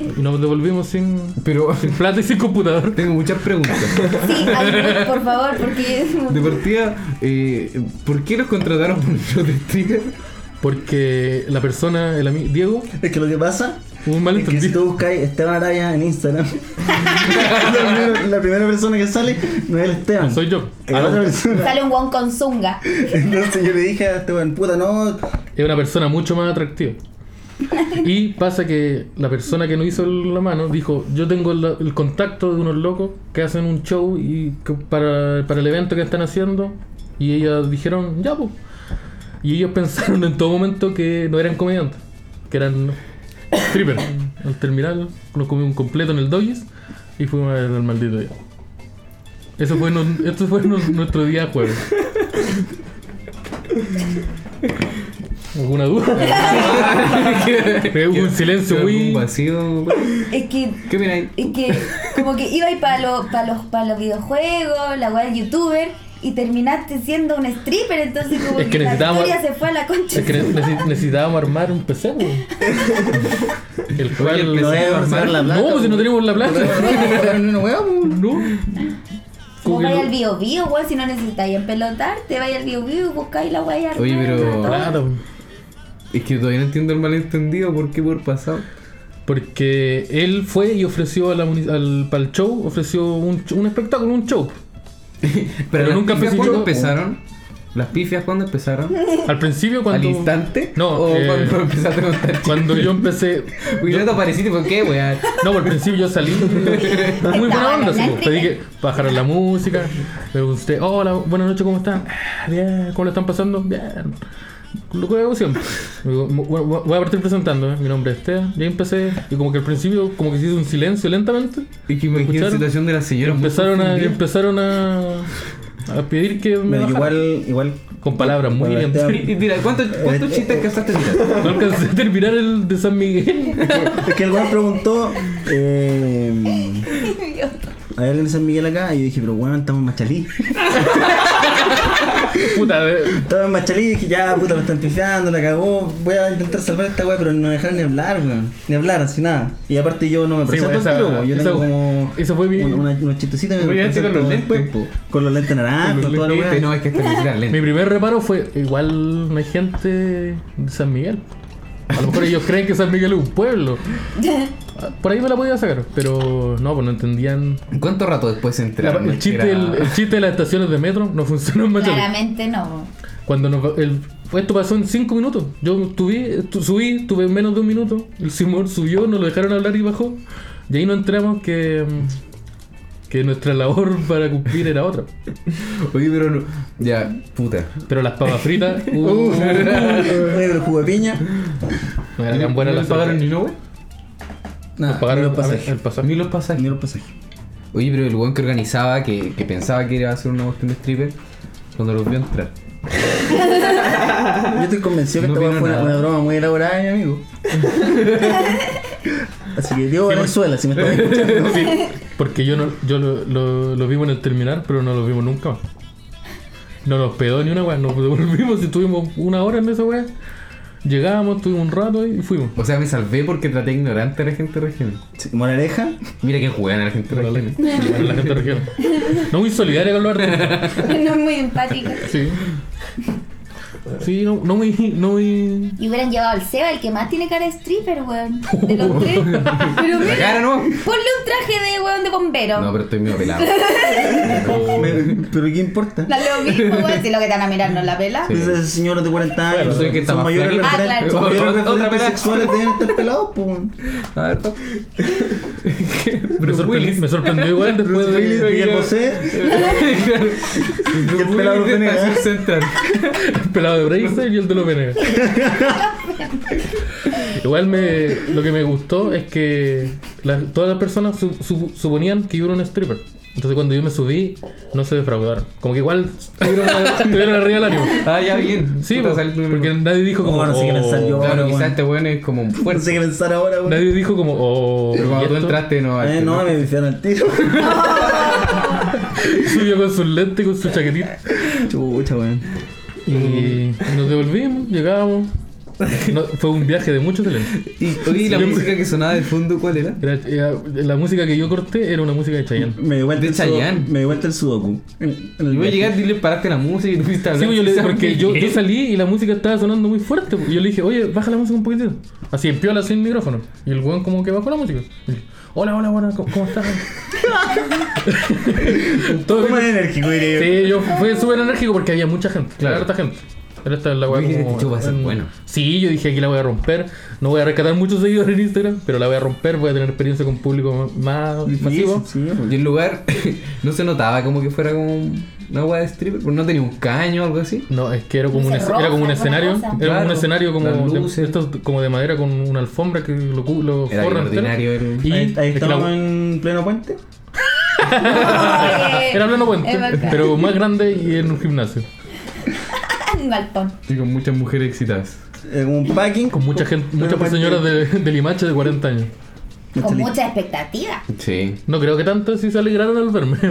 Speaker 1: Y nos devolvimos sin,
Speaker 2: Pero *laughs*
Speaker 1: sin plata y sin computador.
Speaker 2: tengo muchas preguntas.
Speaker 3: Sí, por favor, porque.
Speaker 2: De partida, eh, ¿por qué los contrataron por de stripper?
Speaker 1: Porque la persona, el amigo Diego,
Speaker 4: Es que lo que pasa
Speaker 1: un
Speaker 4: Es que si
Speaker 1: malentendido.
Speaker 4: tú buscáis Esteban Araya en Instagram, *laughs* la, primera, la primera persona que sale no es el Esteban.
Speaker 1: Soy yo.
Speaker 4: Es otra persona.
Speaker 3: Sale un guan con zunga.
Speaker 4: Entonces yo le dije a Esteban, puta, no.
Speaker 1: Es una persona mucho más atractiva. Y pasa que la persona que nos hizo la mano dijo, yo tengo el, contacto de unos locos que hacen un show y para, para el evento que están haciendo. Y ellos dijeron, ya pues. Y ellos pensaron en todo momento que no eran comediantes, que eran strippers. Al terminar nos comimos un completo en el Doggies y fuimos al maldito día. Eso fue, nuestro día jueves. *laughs* ¿Alguna duda? *laughs* Hubo un silencio
Speaker 2: Un
Speaker 1: muy...
Speaker 2: vacío.
Speaker 3: Es que
Speaker 2: ¿Qué opináis?
Speaker 3: Es que como que iba para los, pa los, pa los videojuegos, la weá del youtuber, y terminaste siendo un stripper, entonces como
Speaker 1: Es
Speaker 3: que,
Speaker 1: que
Speaker 3: la
Speaker 1: necesitábamos-
Speaker 3: historia se fue a la concha.
Speaker 1: Es que nece- necesitábamos armar un PC, pues. *laughs* El cual...
Speaker 2: el PC
Speaker 4: No
Speaker 2: a armar-
Speaker 4: la plata.
Speaker 1: no, pues si no teníamos la plata.
Speaker 4: No, no.
Speaker 3: Como vaya al bio bio, weón, si no necesitáis empelotar, te vaya al bio bio y buscáis la weá y
Speaker 2: Oye, pero-.
Speaker 1: Claro.
Speaker 2: Es que todavía no entiendo el malentendido. ¿Por qué por pasado?
Speaker 1: Porque él fue y ofreció a la al, para el show, ofreció un, un espectáculo, un show. *laughs* Pero
Speaker 2: las
Speaker 1: nunca
Speaker 2: ¿Cuándo empezaron? ¿Las pifias cuándo empezaron?
Speaker 1: Al principio cuando...
Speaker 2: ¿Al instante?
Speaker 1: No,
Speaker 2: ¿O
Speaker 1: eh,
Speaker 2: cuando *laughs* empezaste a contar
Speaker 1: Cuando yo empecé... *laughs*
Speaker 2: Uy,
Speaker 1: yo-
Speaker 2: no te apareciste, ¿por qué, weá?
Speaker 1: No, por el principio yo salí muy buena onda, así, pues, pedí que bajaran la música, me pregunté, hola, buenas noches, ¿cómo están? "Ah, Bien, ¿cómo le están pasando? Bien. Lo que hago siempre. Me digo, "Mu- Voy a partir presentando, ¿eh? mi nombre es. Y ahí empecé, y como que al principio, como que se hizo un silencio lentamente.
Speaker 2: Es que me la
Speaker 1: ¿Escucharon?
Speaker 2: situación de la
Speaker 1: Y
Speaker 2: señora.
Speaker 1: empezaron a, y empezaron a, a pedir que me
Speaker 4: Pero igual, igual.
Speaker 1: Con palabras muy bien.
Speaker 2: Y mira, ¿cuántos cuántos
Speaker 4: Eh,
Speaker 2: chistes
Speaker 4: eh,
Speaker 2: alcanzaste a tirar?
Speaker 1: No alcancé a terminar el de San Miguel.
Speaker 4: Es que el weón preguntó. Eh, *laughs* ¿Hay alguien de San Miguel acá? Y yo dije, pero weón, estamos en Machalí. *laughs*
Speaker 1: Puta, de-
Speaker 4: Estaba en Machalí y dije, ya, puta, me están pifiando, la cagó. Voy a intentar salvar esta weá, pero no me dejaron ni hablar, weón. Ni hablar, así nada. Y aparte yo no me
Speaker 1: Sí,
Speaker 4: presento
Speaker 1: esa-
Speaker 4: al tiro, weón. Yo
Speaker 1: esa-
Speaker 4: tengo como.
Speaker 1: eso fue bien.
Speaker 4: Una, unos chistecitos me
Speaker 2: Oye, este con los lentes.
Speaker 4: po. Con los lentes
Speaker 1: los
Speaker 4: toda la weá.
Speaker 2: no, es que este necesita
Speaker 1: Mi primer reparo fue, igual no hay gente de San Miguel. A lo mejor ellos creen que San Miguel es un pueblo. *laughs* Por ahí me la podía sacar, pero no, pues no entendían.
Speaker 2: ¿Cuánto rato después se
Speaker 1: La- el, chiste,
Speaker 2: era-
Speaker 1: el, el chiste de las estaciones de metro no funcionó en Machalí.
Speaker 3: Claramente no.
Speaker 1: Cuando nos, el, esto pasó en 5 minutos. Yo tuve, tu- subí, tuve menos de un minuto. El Simón subió, nos lo dejaron hablar y bajó. Y ahí nos enteramos que, mm, que nuestra labor *laughs* para cumplir era otra.
Speaker 2: Oye, pero no. Ya, puta.
Speaker 1: Pero las papas fritas, *laughs* uh,
Speaker 4: Oye, el jugo de piña.
Speaker 1: no eran tan buenas
Speaker 2: ¿No
Speaker 1: las
Speaker 2: pagaron ni no, güey?
Speaker 4: Nada,
Speaker 1: pagaron
Speaker 4: ni los pasajes.
Speaker 1: el pasaje.
Speaker 2: Ni los pasajes.
Speaker 4: Ni los pasajes.
Speaker 2: Oye, pero el weón que organizaba, que, que pensaba que iba a hacer una cuestión de stripper, cuando los vio entrar.
Speaker 4: Yo estoy convencido que
Speaker 2: No
Speaker 4: esta fue una, una broma muy elaborada mi amigo. *laughs* Así que Diego Venezuela, si me estás escuchando. *laughs*
Speaker 1: Sí, porque yo no, yo lo, lo, lo vimos en el terminal, pero no lo vimos nunca más. No nos pedó ni una weá, nos devolvimos y estuvimos una hora en esa weá. Llegábamos, estuvimos un rato y fuimos.
Speaker 2: O sea, me salvé porque traté ignorante a la gente regional.
Speaker 4: Sí, Moraleja.
Speaker 2: Mira que juegan a la gente
Speaker 1: Pero la,
Speaker 2: regional.
Speaker 1: la gente región. No muy solidaria con los artistas. *laughs*
Speaker 3: No es muy empática.
Speaker 1: Sí. Sí, no, no muy. No muy...
Speaker 3: Y hubieran llevado al Seba, el que más tiene cara de stripper, weón. De los tres. *laughs* Pero
Speaker 2: La
Speaker 3: mira,
Speaker 2: cara no.
Speaker 3: ponle un traje de weón de bombero.
Speaker 2: No, pero estoy medio pelado. *laughs*
Speaker 4: Me- Pero ¿qué importa?
Speaker 3: Da lo mismo, weón. Si lo que están a mirar no es la pela.
Speaker 2: Sí.
Speaker 4: Esos señores de 40 años
Speaker 2: Bueno, soy que está
Speaker 4: son mayores.
Speaker 3: Ah, claro.
Speaker 4: son mayores referentes sexuales deben estar pelados, pues.
Speaker 2: A ver, *laughs*
Speaker 1: Me, sorprendí- me sorprendió igual después de.
Speaker 4: Miguel Bosé.
Speaker 2: Y
Speaker 4: el pelado
Speaker 2: central.
Speaker 1: El pelado de Bracer y el de los Venegas. *laughs* Igual me, lo que me gustó es que la- todas las personas su- su- suponían que yo era un stripper. Entonces cuando yo me subí, no se defraudaron. Como que igual tuvieron, tuvieron arriba el ánimo. *laughs*
Speaker 2: Ah, ya bien.
Speaker 1: Sí,
Speaker 2: Puta,
Speaker 1: porque nadie dijo como...
Speaker 4: Oh, no sé qué pensar yo.
Speaker 1: oh,
Speaker 2: Claro,
Speaker 4: Ahora,
Speaker 2: quizás este weón es como un *laughs*
Speaker 4: No
Speaker 2: fuerte.
Speaker 4: sé qué pensar ahora, güey.
Speaker 1: Nadie dijo como... Oh,
Speaker 2: Pero
Speaker 1: ¿y
Speaker 2: cuando tú
Speaker 1: esto?
Speaker 2: entraste no
Speaker 4: Eh, no, me pifiaron el tiro.
Speaker 1: Subió con sus lentes y con su chaquetita.
Speaker 4: Chucha, weón.
Speaker 1: Y nos devolvimos, llegábamos. No, fue un viaje de mucho talento.
Speaker 2: Y, oye, ¿y la música que sonaba de fondo cuál era?
Speaker 1: Era- era- la música que yo corté era una música de Chayanne.
Speaker 4: Me vuelta
Speaker 2: De
Speaker 4: el sudoku.
Speaker 2: Chayanne.
Speaker 4: Me dio vuelta el sudoku. En- en el
Speaker 2: Y voy a
Speaker 4: viaje.
Speaker 2: llegar y le paraste la música y tú fuiste a
Speaker 1: Sí,
Speaker 2: hablar.
Speaker 1: pues yo le,
Speaker 2: ¿Sabes
Speaker 1: porque yo, yo *laughs* salí y la música estaba sonando muy fuerte. Y yo le dije, oye, baja la música un poquitito. Así en piola sin micrófono. Y el weón como que bajó la música. Y dije, hola, hola, hola, ¿cómo, cómo estás? *laughs* Todo bien.
Speaker 4: enérgico, diría yo.
Speaker 1: Sí, yo fui súper enérgico porque había mucha gente,
Speaker 2: Claro.
Speaker 1: claro. harta gente. Pero esta es la weá como.
Speaker 2: "Este show va a ser
Speaker 1: en-
Speaker 2: bueno".
Speaker 1: Sí, yo dije aquí la voy a romper. No voy a rescatar muchos seguidores en Instagram, pero la voy a romper. Voy a tener experiencia con público más masivo.
Speaker 4: Sí, sí,
Speaker 2: Y el lugar *laughs* no se notaba como que fuera como una hueá de stripper, porque no tenía un caño o algo así.
Speaker 1: No, es que era como un, era como un escenario. Era como un
Speaker 2: Claro,
Speaker 1: escenario como de, como madera con una alfombra que lo, lo
Speaker 2: Era
Speaker 1: forra
Speaker 2: ordinario el-
Speaker 1: Y
Speaker 4: Ahí, ahí
Speaker 1: es que
Speaker 4: estamos
Speaker 1: la-
Speaker 4: en pleno puente. *laughs* *laughs*
Speaker 1: era pleno puente, pero más grande y en un gimnasio.
Speaker 3: Un galpón.
Speaker 2: Y con muchas mujeres excitadas.
Speaker 4: En un packing.
Speaker 1: Con mucha gente, muchas señoras de, de Limache de 40 años.
Speaker 3: Con mucha expectativa.
Speaker 2: Sí.
Speaker 1: No creo que tanto si se alegraron al verme. *laughs*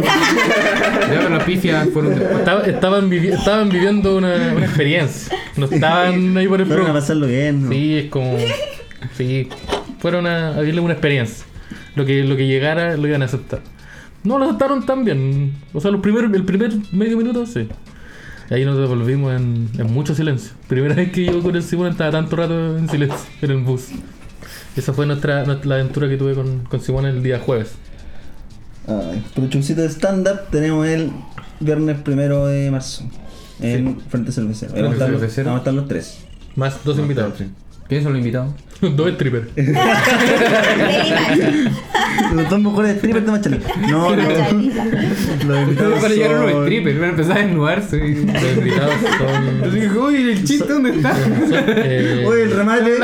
Speaker 2: Ya, fueron.
Speaker 1: Estaba- estaban, vivi- estaban viviendo una, una experiencia. No estaban ahí por el
Speaker 4: Fueron a pasarlo bien. ¿no?
Speaker 1: Sí, es como. Sí, fueron a, a vivir una experiencia. Lo que, lo que llegara lo iban a aceptar. No lo aceptaron tan bien. O sea, los primeros, el primer medio minuto, sí. Y ahí nos devolvimos en, en mucho silencio. Primera vez que yo con el Simón estaba tanto rato en silencio en el bus. Esa fue nuestra, nuestra- la aventura que tuve con, con Simón el día jueves.
Speaker 4: Ay, pero showcito de stand-up tenemos el viernes primero de marzo. En Frente Cervecero. Ahí Vamos, a estar los-
Speaker 2: Cervecero.
Speaker 4: vamos a estar los tres.
Speaker 1: Más dos invitados.
Speaker 2: ¿Quiénes son los invitados? *laughs*
Speaker 1: dos strippers. *laughs*
Speaker 4: Los dos mejores strippers de Machalí. No, no. Los invitados
Speaker 2: Para llegar
Speaker 4: son-
Speaker 2: strippers, van a empezar a desnudarse.
Speaker 1: Los invitados son.
Speaker 2: Uy, el chiste, ¿dónde está? *laughs*
Speaker 1: eh,
Speaker 4: Oye, el remate.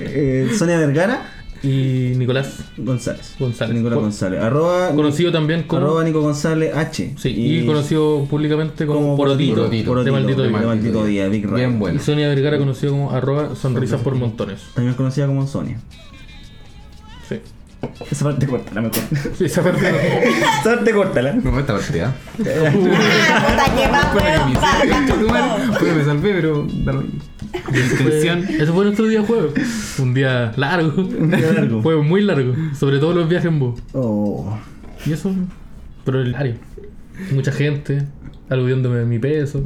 Speaker 4: Eh, Sonia Vergara
Speaker 1: y Nicolás
Speaker 4: González.
Speaker 1: González.
Speaker 4: Nicolás González. Arroba,
Speaker 1: Conocido también como.
Speaker 4: arroba Nico González H.
Speaker 1: Sí, y, conocido públicamente como,
Speaker 4: como
Speaker 1: Porotito,
Speaker 2: Porotito,
Speaker 4: Porotito,
Speaker 1: de Maldito
Speaker 4: de
Speaker 1: Día.
Speaker 4: Maldito Día, Big Ray.
Speaker 2: Bien
Speaker 1: Y
Speaker 2: bueno.
Speaker 1: Sonia Vergara conocido como arroba sonrisas por montones.
Speaker 4: También conocida como Sonia. Esa parte córtala mejor.
Speaker 1: Sí, esa parte.
Speaker 4: Esa parte córtala.
Speaker 2: No, esta partida.
Speaker 3: Ah, puta, que weón.
Speaker 2: Pues me salvé, pero. da lo mismo. De intención.
Speaker 1: Fue- Ese fue nuestro día jueves. Un día largo.
Speaker 4: Un día largo.
Speaker 1: Fue muy largo. Sobre todo los viajes en bus.
Speaker 4: Oh.
Speaker 1: Y eso. Pero el área. Mucha gente. Aludiéndome de mi peso.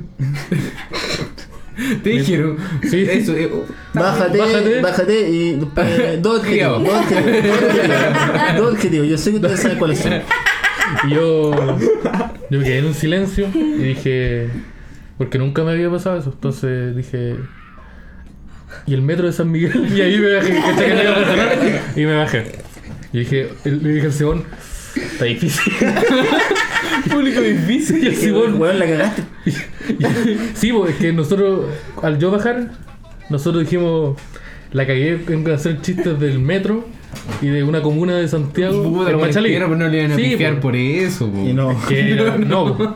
Speaker 2: Te dijeron.
Speaker 1: Sí.
Speaker 2: Eso, eh,
Speaker 4: Bájate,
Speaker 1: Bájate.
Speaker 4: bájate, y después, dos *laughs* objetivos. Dos objetivos. Dos objetivos. Dos objetivos. Yo sé que ustedes saben cuáles son.
Speaker 1: Y *laughs* yo. Yo me quedé en un silencio. Y dije. Porque nunca me había pasado eso. Entonces dije. Y el metro de San Miguel. *laughs* Y ahí me bajé. ¿cachai? Que no iba a funcionar, Y me bajé. Y dije. Le dije al Simón. Está difícil.
Speaker 2: Público difícil.
Speaker 1: Y el Simón.
Speaker 4: Weón, la cagaste.
Speaker 1: Sí, pues es que nosotros, al yo bajar, nosotros dijimos, la cagué en hacer chistes del metro y de una comuna de Santiago.
Speaker 2: Puta,
Speaker 1: pero Machalí.
Speaker 2: pero no le iban a
Speaker 1: Sí, pues,
Speaker 2: por eso. po.
Speaker 4: Y no.
Speaker 1: que *laughs* no, pues.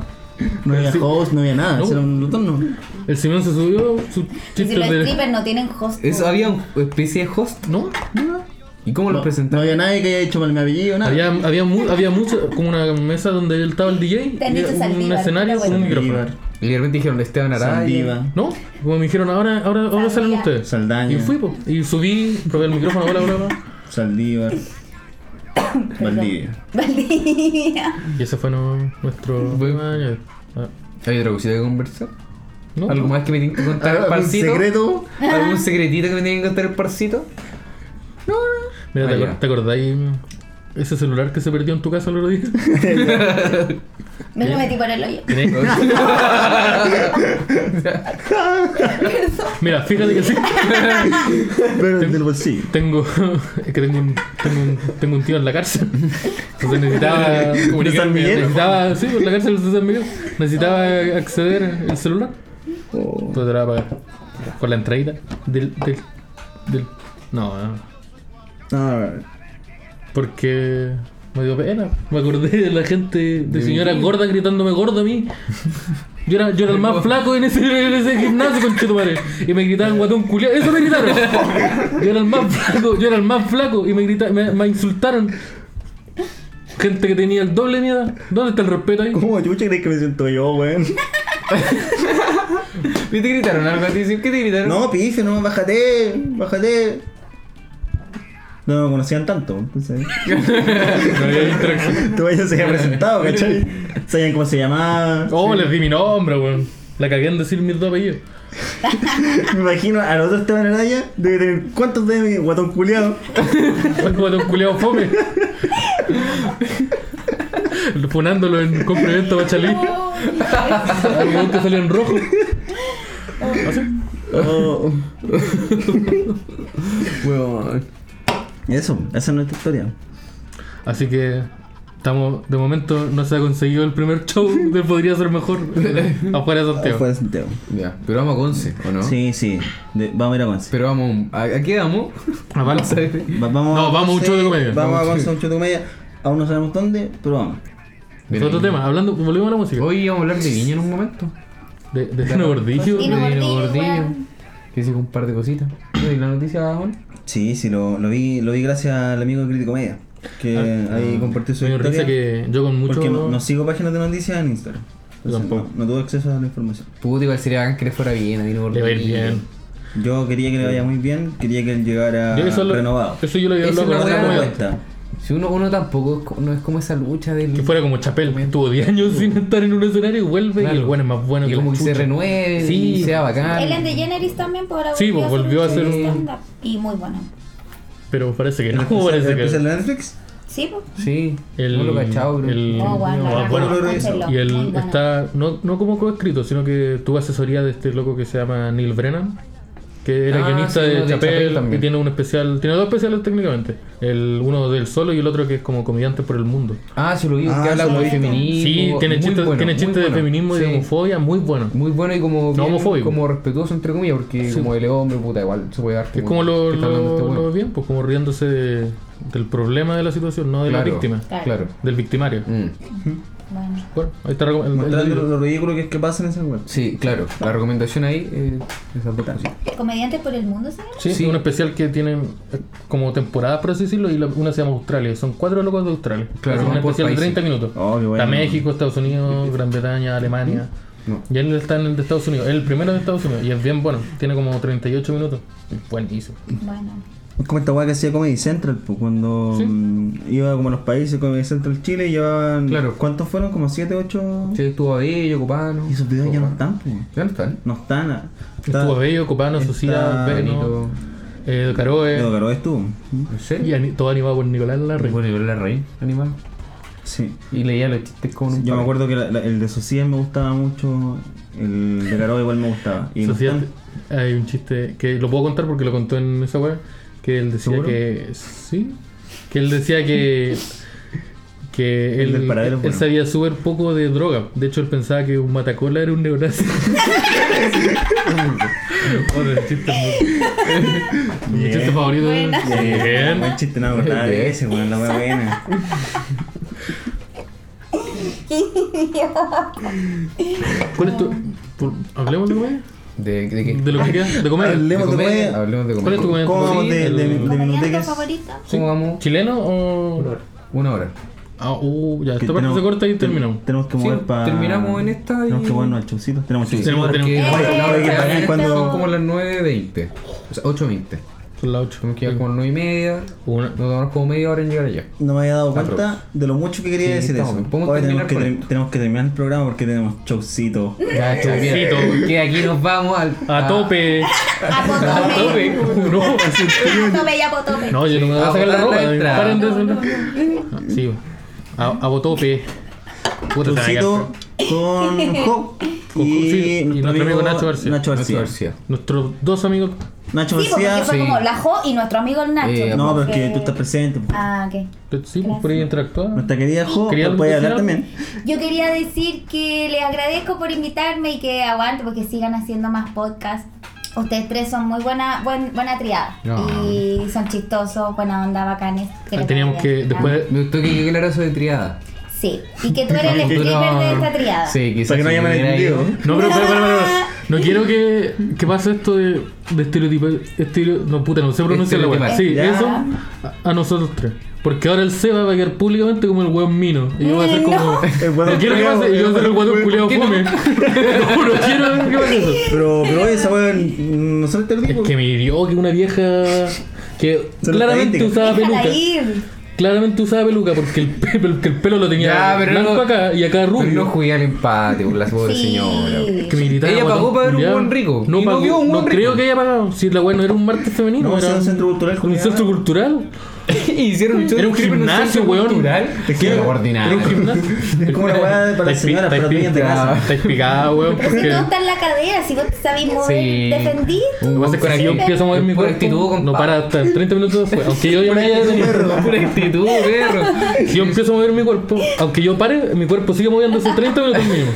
Speaker 4: No había
Speaker 1: Sí.
Speaker 4: host, no había nada.
Speaker 1: No.
Speaker 4: Era un lutón, no.
Speaker 1: el Simón se subió sus
Speaker 3: Y si
Speaker 1: chistes
Speaker 3: los
Speaker 1: de...
Speaker 3: strippers no tienen host.
Speaker 2: Eso había una especie de host.
Speaker 1: No,
Speaker 2: ¿Y cómo
Speaker 4: No,
Speaker 2: lo
Speaker 4: no
Speaker 2: presentaron?
Speaker 4: había nadie que haya hecho mal mi apellido, nada.
Speaker 1: había, había, mu- había mucho, como una mesa donde estaba el DJ, un
Speaker 3: Saldívar,
Speaker 1: escenario con un micrófono.
Speaker 2: Y de repente dijeron Esteban Araya.
Speaker 1: No, como me dijeron, ahora, ahora, ahora salen ustedes.
Speaker 4: Saldaña.
Speaker 1: Y fui, pues, y subí, probé el micrófono, hola, hola, hola.
Speaker 4: Saldívar, *coughs* Valdivia.
Speaker 3: Valdivia.
Speaker 1: Y ese fue no- nuestro... Ah,
Speaker 2: ¿Hay otra cosita que conversar?
Speaker 1: ¿no?
Speaker 2: ¿Algo más que me tienen que contar el
Speaker 4: ¿Algún
Speaker 2: parcito?
Speaker 4: secreto?
Speaker 2: ¿Algún secretito que me tienen que contar el parcito?
Speaker 1: Mira, ¿te,
Speaker 2: Ah,
Speaker 1: acor-. ¿te acordáis ese celular que se perdió en tu casa el otro día? *laughs* *laughs*
Speaker 3: Me lo metí por el hoyo.
Speaker 1: Tenés- *laughs* Mira, fíjate que sí.
Speaker 4: Pero del bolsillo.
Speaker 1: Tengo. Es que tengo un, tengo un, tengo un tío en la cárcel. Entonces necesitaba.
Speaker 4: ¿De San Miguel?
Speaker 1: Necesitaba. Sí, por la cárcel de San Miguel. Necesitaba acceder al celular. Entonces te la voy a pagar. Con la entradita del. del, del no, no.
Speaker 4: Ah,
Speaker 1: Porque me dio pena. Me acordé de la gente, de
Speaker 2: De
Speaker 1: señoras
Speaker 2: mi-
Speaker 1: gordas gritándome gordo a mí. Yo era, yo era el más *laughs* flaco en ese, en ese gimnasio con madre Y me gritaban guatón culiao. Eso me gritaron. Yo era el más flaco, yo era el más flaco y me gritaron, me, me insultaron. Gente que tenía el doble de mi edad. ¿Dónde está el respeto ahí?
Speaker 4: ¿Cómo chucha crees que me siento yo, weón? *laughs*
Speaker 2: ¿Y te gritaron algo a ti? ¿Sí? ¿Qué te gritaron?
Speaker 4: No, pife, no, bájate, bájate. No me conocían tanto, entonces. *laughs*
Speaker 1: No había interacción. *laughs*
Speaker 4: Ya se había presentado, ¿cachai? Sabían cómo se llamaba.
Speaker 1: Oh, les di mi nombre, weón. La cagué en decir mis dos apellidos. *laughs*
Speaker 4: Me imagino a los dos Esteban Araya, debe tener. ¿Cuántos de mi guatón
Speaker 1: de un culeado fome. Funándolo en complemento a Bachalí. Algo que salió en rojo. ¿Así?
Speaker 4: Oh,
Speaker 2: Weón.
Speaker 4: Eso, esa es nuestra historia.
Speaker 1: Así que estamos, de momento no se ha conseguido el primer show de Podría Ser Mejor *laughs* afuera de Santiago.
Speaker 4: Fue de Santiago.
Speaker 2: Ya, pero vamos a Conce, ¿o no?
Speaker 4: Sí, sí. De- vamos a ir a Conce.
Speaker 2: Pero vamos, ¿a, a qué vamos?
Speaker 1: A Valse. *laughs*
Speaker 4: Va- vamos
Speaker 1: No, vamos a un show de comedia.
Speaker 4: Vamos a Conce a un show de comedia. Aún no sabemos dónde, pero vamos.
Speaker 1: Es otro tema. Hablando, volvemos a la música.
Speaker 2: Hoy vamos a hablar de Viña en un momento.
Speaker 1: De, de Tino Gordillo.
Speaker 3: Tino
Speaker 2: de
Speaker 3: Gordillo,
Speaker 2: Gordillo.
Speaker 3: weón.
Speaker 2: Que hice un par de cositas. ¿No vi la noticia, Juan?
Speaker 4: Sí, sí, lo, lo vi lo vi gracias al amigo de Crítico Media. Que ahí compartió su historia.
Speaker 1: que yo con mucho.
Speaker 4: Porque no, no sigo páginas de noticias en Instagram. Entonces,
Speaker 1: tampoco.
Speaker 4: No, no tuve acceso a la información.
Speaker 2: Puta, igual sería bacán que le fuera bien a Dino
Speaker 1: Le va a ir bien.
Speaker 4: Yo quería que le vaya muy bien, quería que él llegara
Speaker 1: Yo eso, lo-
Speaker 4: renovado.
Speaker 1: eso yo lo había
Speaker 2: Esa
Speaker 1: hablado
Speaker 2: Si uno, uno tampoco es co- no es como esa lucha del.
Speaker 1: Que fuera como Chapel. Tuvo 10 años sin estar en un escenario y vuelve y el bueno es más bueno
Speaker 2: y
Speaker 1: que
Speaker 2: como
Speaker 1: la
Speaker 2: que se renueve
Speaker 1: Sí.
Speaker 2: y sea bacán.
Speaker 3: Ellen DeGeneres también, por ahora
Speaker 1: Sí, pues, volvió a hacer un.
Speaker 3: Y muy bueno.
Speaker 1: Pero parece que
Speaker 4: ¿El
Speaker 1: no. *laughs* Parece
Speaker 4: el
Speaker 1: que
Speaker 4: de Netflix?
Speaker 3: Sí, pues.
Speaker 2: Sí,
Speaker 1: El-
Speaker 2: no lo cachado,
Speaker 1: el-
Speaker 3: Oh, bueno,
Speaker 1: no, Y él
Speaker 3: bueno.
Speaker 1: está, no, no como coescrito, sino que tuvo asesoría de este loco que se llama Neil Brennan, que era
Speaker 2: Ah,
Speaker 1: guionista
Speaker 2: sí,
Speaker 1: de Chapel,
Speaker 2: también.
Speaker 1: y tiene un especial, tiene dos especiales técnicamente, el uno del solo y el otro que es como comediante por el mundo.
Speaker 2: Ah, sí lo vi,
Speaker 4: Ah,
Speaker 2: que habla como de feminismo.
Speaker 1: Sí, tiene chistes,
Speaker 2: bueno,
Speaker 1: tiene
Speaker 2: muy
Speaker 1: chistes de
Speaker 2: bueno.
Speaker 1: feminismo y de homofobia muy bueno.
Speaker 2: Muy bueno y como, bien- como respetuoso entre comillas, porque
Speaker 1: Sí.
Speaker 2: como el hombre, puta, igual se puede dar.
Speaker 1: Es como lo,
Speaker 2: que está hablando
Speaker 1: lo,
Speaker 2: este
Speaker 1: lo bien, pues como riéndose de- del problema de la situación, no de la víctima,
Speaker 3: Claro.
Speaker 2: Claro.
Speaker 1: del victimario.
Speaker 2: Mm.
Speaker 3: Bueno.
Speaker 1: Bueno, ahí está recom- el- el-
Speaker 4: Mostrando lo, lo ridículo que es que pasa en esa web.
Speaker 2: Sí, claro. La recomendación ahí eh, esas dos cositas.
Speaker 3: ¿Comediante por el mundo, señor?
Speaker 1: Sí,
Speaker 2: Sí.
Speaker 1: un especial que tienen eh, como temporadas, por así decirlo, y la- una se llama Australia. Son cuatro locos de Australia.
Speaker 2: Claro,
Speaker 1: es un especial de
Speaker 2: países.
Speaker 1: 30 minutos.
Speaker 4: Oh, bueno.
Speaker 1: Está México, Estados Unidos, Gran Bretaña, Alemania.
Speaker 2: No.
Speaker 1: Y él está en el de Estados Unidos. Es el primero de Estados Unidos. Y es bien bueno. Tiene como 38 minutos. Buenísimo.
Speaker 3: Bueno.
Speaker 4: Es como esta weá que hacía Comedy Central, pues cuando
Speaker 1: Sí.
Speaker 4: mm, iba como a los países Comedy Central Chile, llevaban.
Speaker 2: Claro.
Speaker 4: ¿Cuántos fueron? ¿Como 7, 8?
Speaker 2: Sí, estuvo Bello, Copano.
Speaker 4: Y esos videos ya no están, pues.
Speaker 2: Ya no están.
Speaker 4: No están. ah. Está-
Speaker 1: Estuvo Bello, Copano,
Speaker 4: está
Speaker 1: Sociedad, Beno,
Speaker 2: Benito.
Speaker 1: eh,
Speaker 4: Edo
Speaker 1: Caroe.
Speaker 4: Caro estuvo.
Speaker 2: ¿En serio?
Speaker 1: Y ani- todo animado por Nicolás Larry.
Speaker 2: Bueno, yo la reí, animal.
Speaker 4: Sí.
Speaker 2: Y leía los chistes como en un
Speaker 4: Yo me acuerdo que la- la- el de Sociedad me gustaba mucho. El de Caro igual me gustaba. Y no
Speaker 1: Sociedad,
Speaker 4: están.
Speaker 1: hay un chiste que lo puedo contar porque lo contó en esa web. Que él decía
Speaker 4: ¿Seguro?
Speaker 1: que. Sí. Que él decía que. Que *laughs*
Speaker 4: El
Speaker 1: él, sabía súper poco de droga. De hecho, él pensaba que un matacola era un neonazi. *laughs* Otro chiste muy- Mi chiste favorito.
Speaker 3: Buena.
Speaker 1: Bien.
Speaker 4: Buen chiste, no me acordaba de ese, weón, la wea buena. *laughs*
Speaker 1: ¿Cuál es tu.? por- ¿Hablemos de?
Speaker 2: ¿De, de qué?
Speaker 1: De lo que queda. De comedia.
Speaker 4: Hablemos de comedia.
Speaker 2: Hablemos de
Speaker 1: ¿Cuál es tu?
Speaker 4: ¿Cómo vamos de, de, de
Speaker 3: ¿Comediante
Speaker 4: minuteques?
Speaker 3: favorito?
Speaker 2: ¿Cómo vamos?
Speaker 1: ¿Chileno o.?
Speaker 2: Una hora.
Speaker 1: Ah, uh, ya, esta parte
Speaker 4: tenemos-
Speaker 1: se corta y terminamos.
Speaker 4: Tenemos que
Speaker 2: Sí,
Speaker 4: mover para.
Speaker 2: terminamos en esta y-
Speaker 4: Tenemos que movernos al showcito. Tenemos
Speaker 2: Sí,
Speaker 4: showcito.
Speaker 1: Tenemos- tenemos-
Speaker 3: Eh,
Speaker 2: hora que
Speaker 3: eh,
Speaker 2: pagan
Speaker 3: cuando-
Speaker 2: son como las 9.20. O sea, 8.20.
Speaker 1: Son las 8.
Speaker 2: Tenemos que ir como a las 9 y media.
Speaker 1: Una.
Speaker 2: Nos tomamos como media hora en llegar allá.
Speaker 4: No me había dado
Speaker 2: Cuatro.
Speaker 4: cuenta de lo mucho que quería
Speaker 2: Sí,
Speaker 4: decir
Speaker 2: estamos
Speaker 4: eso.
Speaker 2: bien. Podemos
Speaker 4: Hoy tenemos
Speaker 2: terminar
Speaker 4: que,
Speaker 2: con
Speaker 4: ter-
Speaker 2: esto.
Speaker 4: tenemos que terminar el programa porque tenemos showcito.
Speaker 2: Ya,
Speaker 1: Chaucito.
Speaker 2: Que aquí nos vamos al.
Speaker 1: A tope.
Speaker 3: A
Speaker 1: A
Speaker 3: potope.
Speaker 1: tope. No, *laughs* así-
Speaker 3: A tope y a potope.
Speaker 1: no, yo no me voy a
Speaker 2: A
Speaker 1: sacar la ropa. Paren de hacer- Ah, Sí, a, a botope. Puta, se va a
Speaker 4: Showcito
Speaker 1: quedar-
Speaker 4: con *laughs* Jo
Speaker 1: Con sí, y nuestro amigo Nacho García.
Speaker 4: Nacho. García.
Speaker 1: Nuestros dos amigos.
Speaker 4: Nacho
Speaker 3: Sí, porque fue
Speaker 2: sí.
Speaker 3: como la Jo y nuestro amigo el Nacho.
Speaker 2: Eh,
Speaker 4: No, pero es que
Speaker 3: que-
Speaker 4: tú estás presente.
Speaker 3: Ah, ok.
Speaker 1: Sí, pues, por ahí interactuar.
Speaker 4: Nuestra querida Jo
Speaker 1: ¿Quería
Speaker 4: nos puede hablar
Speaker 1: algo?
Speaker 4: también.
Speaker 3: Yo quería decir que les agradezco por invitarme y que aguanten porque sigan haciendo más podcasts. Ustedes tres son muy buena, buen, buena triada.
Speaker 2: No.
Speaker 3: Y son chistosos, buena onda, bacanes. Que les
Speaker 1: Teníamos que
Speaker 3: bien.
Speaker 1: después.
Speaker 2: Me gustó que quede claro eso de triada.
Speaker 3: Sí. Y que tú eres el stripper de esta triada.
Speaker 2: Sí, quizás
Speaker 4: Para que no malentendido.
Speaker 2: ido-
Speaker 1: No, pero, pero, pero, pero, No quiero que, que pase esto de, de estereotipo. Estereo, no, puta, no sé pronunciar la weá. Sí,
Speaker 3: Ya.
Speaker 1: eso a, a nosotros tres. Porque ahora el Seba va a quedar públicamente como el weón mino. Y yo voy a ser como.
Speaker 4: El
Speaker 1: No quiero que pase. Y yo voy a ser el
Speaker 4: weón
Speaker 1: weón culiado fome. No, no quiero que pase eso.
Speaker 4: Pero, pero oye, esa weón no son
Speaker 1: Es
Speaker 4: estereotipos.
Speaker 1: que me hirió que una vieja que claramente usaba
Speaker 3: Déjala
Speaker 1: peluca. Claramente usaba peluca porque el, pe- porque el pelo lo tenía
Speaker 2: Ya, pero
Speaker 1: blanco
Speaker 2: no-
Speaker 1: acá y acá
Speaker 2: Pero
Speaker 1: rubio.
Speaker 2: no jugué al empate, por la pobre
Speaker 3: Sí.
Speaker 2: señora.
Speaker 1: Que me gritaba,
Speaker 2: Ella
Speaker 1: guatón
Speaker 2: pagó para ver un
Speaker 1: culiao.
Speaker 2: buen rico,
Speaker 1: No,
Speaker 2: y no
Speaker 1: pagó,
Speaker 2: vio un
Speaker 1: no
Speaker 2: buen rico.
Speaker 1: creo que haya pagado. Si la weá no era un martes femenino,
Speaker 4: No,
Speaker 1: era
Speaker 4: era un centro cultural,
Speaker 1: Un
Speaker 4: culiao.
Speaker 1: centro cultural.
Speaker 2: Y *laughs* hicieron un show
Speaker 1: Era un
Speaker 2: en
Speaker 1: gimnasio, weón.
Speaker 4: Es que era-
Speaker 2: ordinario.
Speaker 1: Era un gimnasio.
Speaker 4: Es como una weá para
Speaker 1: estáis
Speaker 4: niños de
Speaker 1: pi-
Speaker 4: casa.
Speaker 1: Estáis picada, weón.
Speaker 3: Pero si
Speaker 1: Porque.
Speaker 3: todo está en la cadera, si vos te sabés mover,
Speaker 2: Sí.
Speaker 3: defendí.
Speaker 1: Lo que pasa es que si yo empiezo a mover mi
Speaker 2: actitud,
Speaker 1: no para hasta 30 minutos después. *laughs* Aunque yo ya me haya.
Speaker 2: Pura actitud, perro.
Speaker 1: Si yo empiezo a mover mi cuerpo, aunque yo pare, mi cuerpo sigue moviéndose 30 minutos mínimo.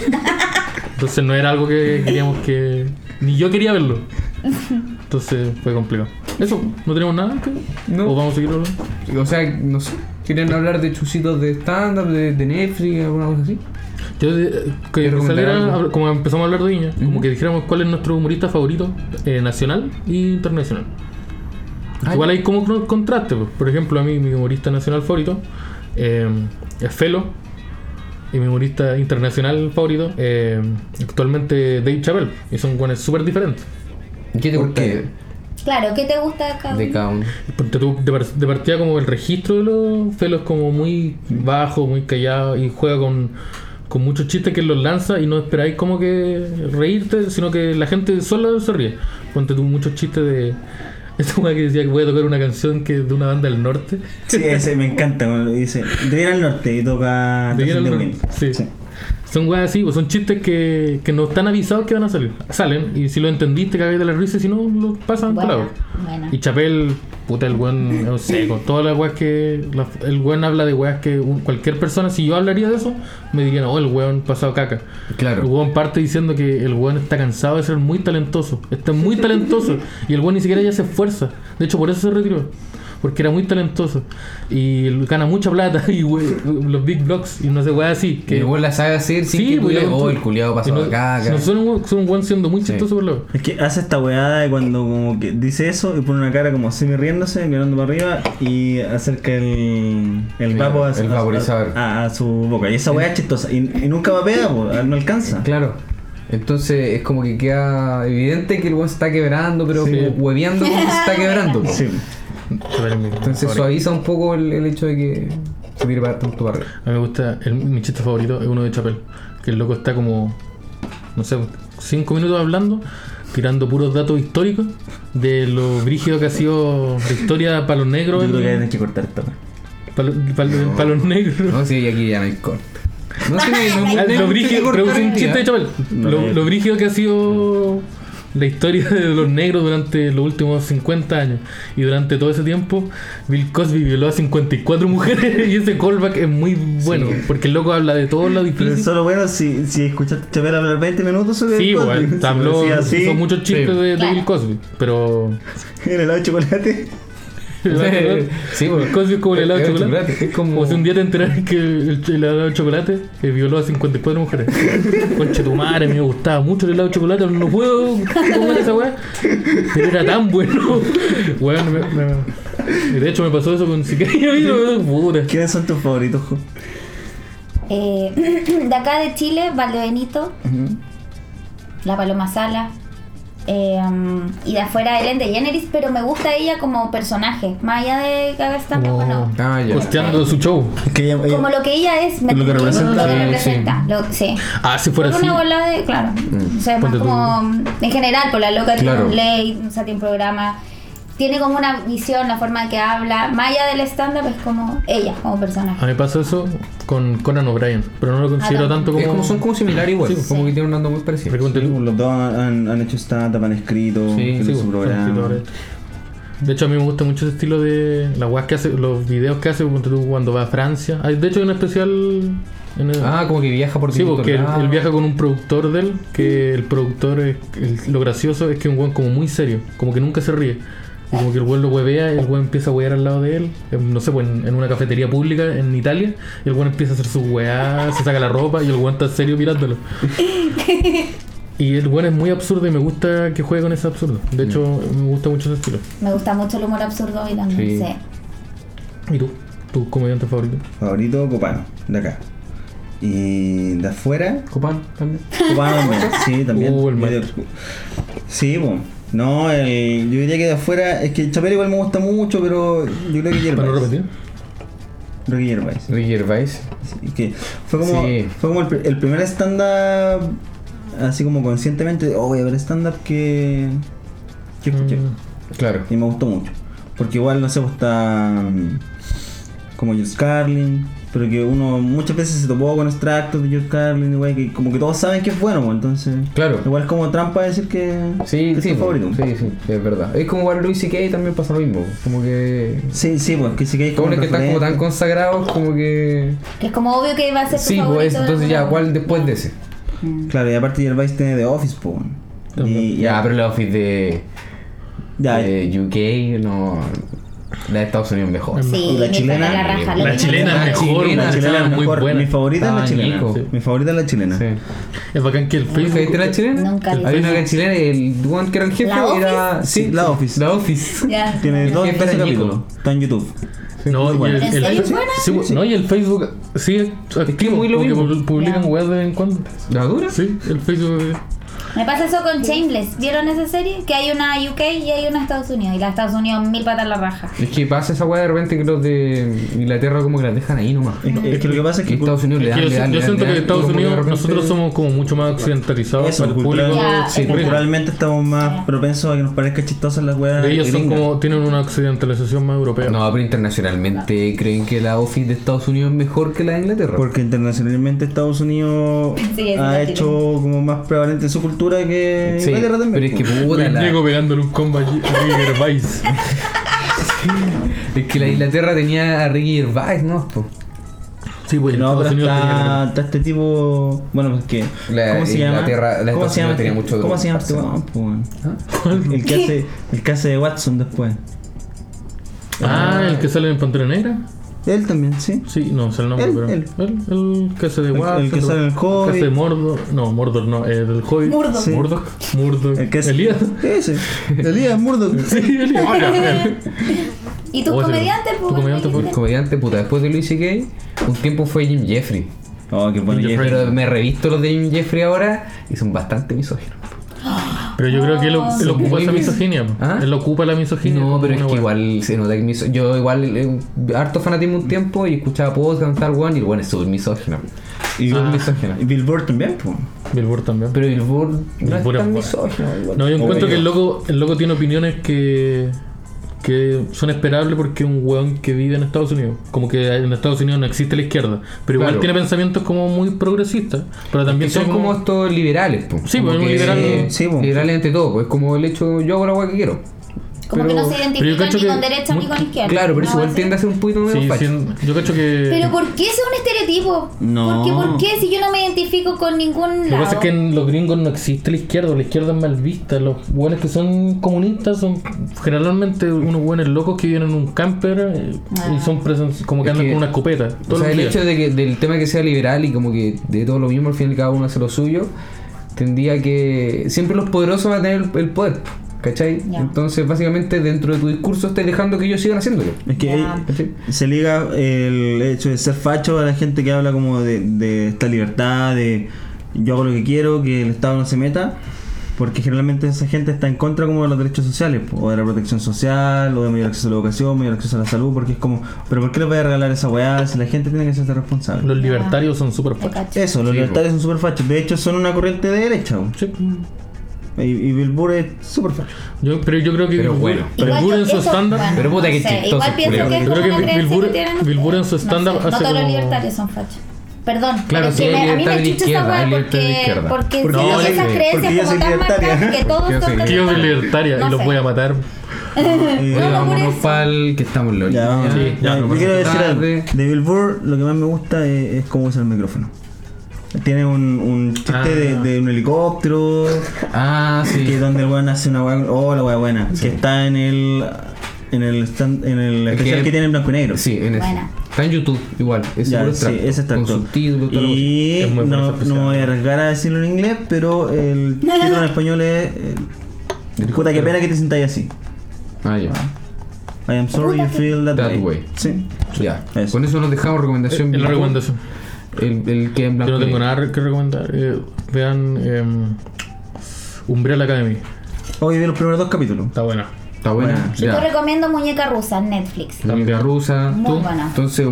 Speaker 1: Entonces no era algo que queríamos que. Ni yo quería verlo. Entonces fue complicado. Eso, ¿no tenemos nada?
Speaker 2: No.
Speaker 1: ¿O vamos a seguir hablando?
Speaker 2: O sea, no sé. ¿Quieren hablar de chusitos de stand-up, de, de Netflix, alguna cosa así?
Speaker 1: Yo, eh, que
Speaker 2: ¿Quieres recomendar
Speaker 1: saliera, como empezamos a hablar de Viña, como que dijéramos cuál es nuestro humorista favorito eh, nacional e internacional. Igual hay como con- contraste. pues. Por ejemplo, a mí mi humorista nacional favorito eh, es Felo. Y mi humorista internacional favorito eh, actualmente Dave Chappelle. Y son guanes súper diferentes.
Speaker 2: ¿Qué te
Speaker 4: ¿Por
Speaker 2: gusta
Speaker 4: qué?
Speaker 2: de,
Speaker 3: Claro, ¿qué te gusta de cada
Speaker 2: de
Speaker 3: uno?
Speaker 2: cada uno?
Speaker 1: Ponte tú, de, par- de partida como el registro de los Felo es como muy bajo, muy callado y juega con, con muchos chistes que los lanza y no esperáis como que reírte, sino que la gente solo se ríe. Ponte tú muchos chistes de... *laughs* Esta weá que decía que voy a tocar una canción que es de una banda del norte.
Speaker 4: Sí, ese me encanta. cuando dice, de ir al norte y toca
Speaker 1: De ir al norte,
Speaker 4: Wind.
Speaker 1: sí. Son weas así, pues son chistes que, que no están avisados que van a salir. Salen, y si lo entendiste, cagáis de la risa, y si no, lo pasan
Speaker 3: Buena,
Speaker 1: claro.
Speaker 3: buena.
Speaker 1: Y Chapel, puta, el buen es un seco. *laughs* Todas las weas que. la- el buen habla de weas que un- cualquier persona, si yo hablaría de eso, me dirían, oh, el weón pasado caca.
Speaker 2: Claro.
Speaker 1: El weón parte diciendo que el weón está cansado de ser muy talentoso. Está muy talentoso. *laughs* y el weón ni siquiera ya se esfuerza. De hecho, por eso se retiró. Porque era muy talentoso. Y gana mucha plata. *laughs* Y we- los big blocks. Y no sé, weas así.
Speaker 2: Que el weón la sabe hacer sin que
Speaker 1: pues,
Speaker 2: le
Speaker 1: ya-
Speaker 2: oh, el culiado
Speaker 1: y
Speaker 2: pasó
Speaker 1: no-
Speaker 2: acá,
Speaker 1: no son, un, son un buen siendo muy
Speaker 2: Sí.
Speaker 1: chistoso por lo
Speaker 4: Es que hace esta weada de cuando como que dice eso y pone una cara como semi riéndose, mirando para arriba y acerca el, el vapo a,
Speaker 2: el
Speaker 4: a-
Speaker 2: vaporizador.
Speaker 4: a- a su boca. Y esa weá es chistosa. Y, y nunca vapea, pues, no alcanza.
Speaker 2: Claro. Entonces es como que queda evidente que el weón se está quebrando, pero
Speaker 4: Sí.
Speaker 2: como hueveando como que se está quebrando.
Speaker 4: Sí.
Speaker 2: Entonces suaviza un poco el, el hecho de que se tire para tanto para arriba.
Speaker 1: A mí me gusta, el- mi chiste favorito es uno de Chapel. Que el loco está como, no sé, cinco minutos hablando, tirando puros datos históricos de lo brígido que ha sido la historia para los negros.
Speaker 4: Yo creo que
Speaker 1: en-
Speaker 4: hay que cortar esta weá.
Speaker 1: para, para los negros.
Speaker 2: No, sí, aquí ya no hay corte. No sé, no, no, *laughs*
Speaker 1: Ah,
Speaker 2: no
Speaker 1: lo brígido, un
Speaker 2: hoy día.
Speaker 1: chiste de Chapel.
Speaker 4: No,
Speaker 1: Lo, lo brígido que ha sido la historia de los negros durante los últimos 50 años. Y durante todo ese tiempo, Bill Cosby violó a 54 mujeres. *laughs* y ese callback es muy bueno.
Speaker 2: Sí.
Speaker 1: Porque el loco habla de todo lo
Speaker 4: Pero es
Speaker 1: difícil.
Speaker 4: solo bueno si, si escuchaste a Chapel hablar 20 minutos sobre
Speaker 1: Sí,
Speaker 4: el
Speaker 1: pues,
Speaker 4: Cosby.
Speaker 1: Habló, *laughs* hizo muchos chistes
Speaker 2: Sí.
Speaker 1: de, de. Bill Cosby. Pero. *laughs*
Speaker 4: en el helado de chocolate. *laughs*
Speaker 2: Sí,
Speaker 1: Cosby es como el helado de
Speaker 2: El helado de
Speaker 1: chocolate.
Speaker 2: chocolate, es como-
Speaker 1: Como si un día te enteras que el, el helado de chocolate eh, violó a 54 mujeres. *laughs* Conche tu madre, me gustaba mucho el helado de chocolate, no puedo comer esa weá. Pero era tan bueno. *laughs* Weón, me- me- y de hecho me pasó eso con y puta.
Speaker 4: ¿Quiénes son tus favoritos, Jo?
Speaker 3: Eh, *clears throat* de acá de Chile, Valdebenito, la Paloma Sala. Eh, y de afuera Ellen DeGeneres, pero me gusta ella como personaje, más allá de que haga stand-up o no.
Speaker 2: Ah.
Speaker 1: Costeando su show.
Speaker 4: Que ella- ella-
Speaker 3: Como lo que ella es, me
Speaker 4: Lo que representa.
Speaker 3: Lo que
Speaker 1: Sí,
Speaker 3: representa, lo- sí.
Speaker 1: Ah, si fuera así.
Speaker 3: una bola de, claro. O sea, más como en general, por la loca tiene
Speaker 2: Claro.
Speaker 3: un ley, o sea, tiene un programa. Tiene como una visión, la forma que habla. Más allá del stand-up es como ella, como
Speaker 1: A
Speaker 3: personaje.
Speaker 1: mí me pasó eso con Conan O'Brien, pero no lo considero
Speaker 3: Ah,
Speaker 1: tanto como.
Speaker 2: Es como son como similares igual,
Speaker 1: Sí,
Speaker 2: como que tienen un ando muy parecido.
Speaker 4: Sí, pues, los dos han, han hecho stand-up, han escrito,
Speaker 2: Sí,
Speaker 4: tienen
Speaker 1: Sí,
Speaker 4: su
Speaker 1: pues,
Speaker 4: programa.
Speaker 1: De hecho, a mí me gusta mucho ese estilo de las weas que hace, los videos que hace cuando va a Francia. Hay, de hecho, hay un especial. En el-
Speaker 2: Ah, como que viaja por
Speaker 1: sí, porque él, viaja con un productor de él. Que el productor, es, el- lo gracioso es que es un weón como muy serio, como que nunca se ríe. Y como que el weón lo huevea y el weón empieza a huear al lado de él. en, no sé, pues en, en una cafetería pública en Italia. Y el weón empieza a hacer su weá, se saca la ropa y el weón está serio mirándolo. *laughs* Y el weón es muy absurdo y me gusta que juegue con ese absurdo. De hecho, me gusta mucho ese estilo.
Speaker 3: Me gusta mucho el humor absurdo hoy también.
Speaker 2: Sí.
Speaker 3: Sí.
Speaker 1: ¿Y tú? ¿Tu comediante favorito?
Speaker 4: Favorito, Copano, de acá. Y de afuera,
Speaker 2: Copán también.
Speaker 4: Copano también. *laughs* Sí, también.
Speaker 1: Uh, el
Speaker 4: Medio-. Sí, bueno. No, el- yo diría que de afuera, es que el Chapero igual me gusta mucho, pero yo creo que
Speaker 1: ¿Para no
Speaker 4: Gervais.
Speaker 1: repetir?
Speaker 4: Que Gervais.
Speaker 2: Ricky Gervais.
Speaker 4: Sí, que fue como,
Speaker 2: Sí.
Speaker 4: fue como el, pr- el primer stand-up, así como conscientemente, oh, voy a ver stand-up que, que escuché.
Speaker 1: Mm.
Speaker 2: Claro.
Speaker 4: Y me gustó mucho. Porque igual, no sé, pues está mm, como George Carlin, pero que uno muchas veces se topó con extractos de George Carlin, igual, que como que todos saben que es bueno, pues, entonces...
Speaker 2: Claro.
Speaker 4: Igual es como trampa decir que,
Speaker 2: Sí,
Speaker 4: que
Speaker 2: sí,
Speaker 4: es tu
Speaker 2: po.
Speaker 4: favorito.
Speaker 2: sí, sí, es verdad. Es como igual Luis C.K. también pasa lo mismo. Como que.
Speaker 4: Sí, sí, pues que sí que hay
Speaker 2: Como que están como tan consagrados, como que.
Speaker 3: Que es como obvio que va a ser tu
Speaker 2: Sí, pues entonces ya, ¿cuál después de ese?
Speaker 3: Mm.
Speaker 4: Claro, y aparte Gervais tiene The Office, pues. Y,
Speaker 2: Ya, pero la Office de,
Speaker 4: ya,
Speaker 2: de UK, no. La de Estados Unidos mejor.
Speaker 1: Sí.
Speaker 3: Sí,
Speaker 4: ¿Y la chilena?
Speaker 3: la raja,
Speaker 1: La
Speaker 3: lo
Speaker 1: chilena es mejor,
Speaker 2: chilena,
Speaker 1: la
Speaker 4: la
Speaker 1: chilena es muy buena.
Speaker 4: Mi favorita es la
Speaker 2: Estaba
Speaker 4: chilena.
Speaker 1: Sí.
Speaker 4: Mi favorita es la chilena.
Speaker 2: Sí.
Speaker 1: Es bacán que el
Speaker 2: ¿Viste
Speaker 1: Facebook.
Speaker 2: la chilena?
Speaker 3: Nunca vi.
Speaker 2: Hay una que es chilena y el one que era el jefe
Speaker 3: ¿La
Speaker 2: era.
Speaker 4: Sí, la Office.
Speaker 2: La Office.
Speaker 3: Ya.
Speaker 4: Tiene
Speaker 2: El
Speaker 4: dos,
Speaker 2: jefe
Speaker 4: 12
Speaker 2: era Nico.
Speaker 4: capítulos. Está en YouTube.
Speaker 1: No, y el,
Speaker 3: ¿En
Speaker 1: el-
Speaker 3: es
Speaker 1: sí,
Speaker 3: buena?
Speaker 1: sí,
Speaker 4: Sí.
Speaker 1: No, y el Facebook sigue activo.
Speaker 2: muy lo mismo.
Speaker 1: pu- publican weas de vez en cuando.
Speaker 2: ¿La dura?
Speaker 1: Sí, el Facebook.
Speaker 3: Me pasa eso con Shameless. ¿Vieron esa serie? Que hay una UK y hay una Estados Unidos. Y la Estados Unidos mil patas la raja.
Speaker 2: Es que pasa esa weá de repente que los de Inglaterra como que las dejan ahí nomás.
Speaker 4: Es que, es que lo que pasa es que.
Speaker 2: Estados Unidos le dan, le
Speaker 1: yo,
Speaker 2: dan,
Speaker 1: yo
Speaker 2: le dan,
Speaker 1: siento que Estados Unidos,
Speaker 2: repente-
Speaker 1: nosotros somos como mucho más occidentalizados
Speaker 4: Eso, cultural-
Speaker 1: sí,
Speaker 3: es verdad.
Speaker 4: Culturalmente estamos más propensos a que nos parezca chistosas las weas.
Speaker 1: ellos son como, tienen una occidentalización más europea.
Speaker 2: No, pero internacionalmente creen que la Office de Estados Unidos es mejor que la de Inglaterra.
Speaker 4: Porque internacionalmente Estados Unidos
Speaker 3: Sí, es
Speaker 4: ha hecho como más prevalente su cultura que
Speaker 2: Sí,
Speaker 4: Inglaterra también.
Speaker 2: pero es que
Speaker 4: pues.
Speaker 2: puta, la-
Speaker 1: Diego pegándole un combo a Ricky Gervais. *laughs*
Speaker 2: es que la Inglaterra tenía a Ricky Gervais, ¿no? Po.
Speaker 1: Sí, pues
Speaker 4: No, pero está,
Speaker 1: tenía
Speaker 4: está este tipo. Bueno, pues que.
Speaker 2: La
Speaker 4: ¿Cómo se llama?
Speaker 2: La
Speaker 4: ¿Cómo se llama?
Speaker 2: Tenía
Speaker 4: este-
Speaker 2: mucho
Speaker 4: ¿Cómo se llama este weón, weón? El que hace, el que hace de Watson después.
Speaker 1: Ah, el que sale en Pantera Negra.
Speaker 4: Él también, sí.
Speaker 1: Sí, no sé el nombre,
Speaker 4: Él,
Speaker 1: pero.
Speaker 4: él.
Speaker 1: Él, el que hace de
Speaker 4: El-
Speaker 1: Watson.
Speaker 4: el que sale el
Speaker 1: El que
Speaker 4: Hobbit.
Speaker 1: hace de Mordor. No, Mordor no, eh, del Hobbit.
Speaker 3: Murdoch.
Speaker 4: Sí.
Speaker 1: Murdoch. Murdoch.
Speaker 4: El que hace.
Speaker 1: Elías.
Speaker 4: Ese. *laughs* Elías Murdoch.
Speaker 1: Sí, Elías. *laughs* *laughs*
Speaker 3: ¿Y tus
Speaker 1: Oh,
Speaker 3: comediantes?
Speaker 1: tu
Speaker 3: pues,
Speaker 1: comediante
Speaker 3: bueno,
Speaker 1: fue-
Speaker 2: Comediante, puta, después de Louis C.K., un tiempo fue Jim Jeffrey.
Speaker 4: Oh, qué bueno.
Speaker 1: Jim
Speaker 4: Jeffrey.
Speaker 2: Pero me revisto los de Jim Jeffrey ahora y son bastante misóginos.
Speaker 1: Pero yo creo que él, él
Speaker 2: Son
Speaker 1: ocupa esa
Speaker 2: mis-
Speaker 1: misoginia.
Speaker 2: ¿Ah?
Speaker 1: Él ocupa la misoginia.
Speaker 2: No, pero es que igual se nota que miso- yo igual eh, harto fanatismo un tiempo y escuchaba podcast tal weón y el weón es súper misógino.
Speaker 4: Y, ah,
Speaker 2: misógino.
Speaker 4: y Billboard también, pues.
Speaker 1: Billboard también.
Speaker 2: Pero Billboard no
Speaker 1: Billboard
Speaker 2: es tan
Speaker 1: bueno.
Speaker 2: misógino. igual.
Speaker 1: No, yo encuentro
Speaker 4: Obvio.
Speaker 1: que el loco, el loco tiene opiniones que, que son esperables porque es un weón que vive en Estados Unidos. Como que en Estados Unidos no existe la izquierda. Pero igual
Speaker 2: Claro.
Speaker 1: tiene pensamientos como muy progresistas. Pero también
Speaker 2: Que son como estos liberales, po.
Speaker 1: Sí, pues, liberal-
Speaker 4: Sí, po.
Speaker 2: liberales ante todo, pues como el hecho, yo hago la weá que quiero.
Speaker 3: Como que no se identifican ni
Speaker 1: que
Speaker 3: con derecha ni con izquierda.
Speaker 2: Claro, pero eso
Speaker 3: ¿no?
Speaker 2: igual tiende a ser un poquito medio
Speaker 1: Sí,
Speaker 2: facho.
Speaker 1: sí, yo cacho que.
Speaker 3: Pero ¿por qué es un estereotipo?
Speaker 4: No.
Speaker 3: ¿Por qué, ¿Por qué si yo no me identifico con ningún
Speaker 1: Lo que
Speaker 3: lado?
Speaker 1: pasa es que en los gringos no existe la izquierda, la izquierda es mal vista. Los buenos que son comunistas son generalmente unos buenos locos que viven en un camper eh,
Speaker 3: Ah.
Speaker 1: y son presen- como que
Speaker 2: Es
Speaker 1: andan
Speaker 2: que-
Speaker 1: con una escopeta.
Speaker 2: O sea, el
Speaker 1: días.
Speaker 2: hecho de que, del tema que sea liberal y como que de todo lo mismo, al final cada uno hace lo suyo, tendría que. Siempre los poderosos van a tener el, el poder, ¿cachai? Entonces, básicamente, dentro de tu discurso estás dejando que ellos sigan haciéndolo.
Speaker 4: Es que se liga el hecho de ser facho a la gente que habla como de, de esta libertad, de yo hago lo que quiero, que el Estado no se meta, porque generalmente esa gente está en contra como de los derechos sociales, o de la protección social, o de mayor acceso a la educación, mayor acceso a la salud, porque es como, pero ¿por qué les voy a regalar esa weá si la gente tiene que ser responsable?
Speaker 1: Los libertarios son súper fachos.
Speaker 4: Eso, los
Speaker 2: Sí,
Speaker 4: libertarios son súper fachos, de hecho son una corriente de derecha.
Speaker 1: Sí.
Speaker 4: Y, y Billboard es súper facho.
Speaker 1: Yo, pero yo creo que
Speaker 2: Pero
Speaker 1: Bill Burr-
Speaker 2: bueno.
Speaker 1: Bill Burr en su estándar.
Speaker 3: bueno,
Speaker 2: Pero puta
Speaker 3: no
Speaker 2: que
Speaker 3: sé,
Speaker 2: chistoso,
Speaker 3: Igual pienso que es
Speaker 1: Yo
Speaker 3: como
Speaker 1: creo que Bill Burr-
Speaker 3: que
Speaker 1: Bill Burr en su stand-up
Speaker 3: no sé, No todos los libertarios son fachos. Perdón,
Speaker 2: Claro, sí,
Speaker 3: me- a mí
Speaker 2: libertad
Speaker 3: me
Speaker 2: de
Speaker 3: chucha esa
Speaker 2: izquierda, hay
Speaker 3: weá
Speaker 2: libertad de
Speaker 3: porque,
Speaker 2: izquierda.
Speaker 3: porque
Speaker 4: Porque
Speaker 1: soy-
Speaker 3: esas
Speaker 4: porque
Speaker 3: creencias
Speaker 4: yo
Speaker 3: como
Speaker 4: soy
Speaker 3: tan
Speaker 4: libertaria.
Speaker 3: marcadas que todos son
Speaker 1: yo soy
Speaker 3: libertarios.
Speaker 1: libertaria *laughs*
Speaker 3: No
Speaker 1: y los voy a matar.
Speaker 4: Eh,
Speaker 2: Oye,
Speaker 3: No, no, por
Speaker 2: vámonos que estamos lol.
Speaker 4: Ya, Ya, yo
Speaker 1: no
Speaker 4: quiero decir algo. De Billboard lo que más me gusta es, es cómo usa el micrófono. Tiene un, un chiste
Speaker 1: Ah.
Speaker 4: de, de un helicóptero,
Speaker 2: Ah,
Speaker 4: que
Speaker 2: sí.
Speaker 4: donde el weón hace una weá, oh la weá buena, que está en el en el stand- en el
Speaker 2: Es
Speaker 4: especial
Speaker 2: que-
Speaker 4: que, tiene en blanco y negro.
Speaker 2: Sí, en ese.
Speaker 3: Buena.
Speaker 2: Está en YouTube, igual. Es
Speaker 4: Ya, sí,
Speaker 2: extracto,
Speaker 4: ese.
Speaker 2: Con subtítulos, la
Speaker 4: Y
Speaker 1: Es muy
Speaker 4: no, no voy a arriesgar a decirlo en inglés, pero el título en español es. eh, Puta, qué pena que te sintáis así.
Speaker 2: Ah, ya.
Speaker 4: I am sorry you feel that,
Speaker 2: That
Speaker 4: way.
Speaker 2: way.
Speaker 4: Sí.
Speaker 2: Ya.
Speaker 4: Eso.
Speaker 2: Con eso nos dejamos recomendación.
Speaker 1: En la
Speaker 2: Big
Speaker 1: recomendación.
Speaker 2: El, el que en
Speaker 1: Yo no tengo nada que recomendar. Eh, vean em, Umbrella Academy.
Speaker 4: Hoy vi los primeros dos capítulos.
Speaker 1: Está buena.
Speaker 2: Está buena.
Speaker 4: Buena.
Speaker 3: Yo te recomiendo Muñeca Rusa en Netflix.
Speaker 2: Muñeca rusa.
Speaker 3: Muy
Speaker 2: tú.
Speaker 3: buena.
Speaker 2: Entonces,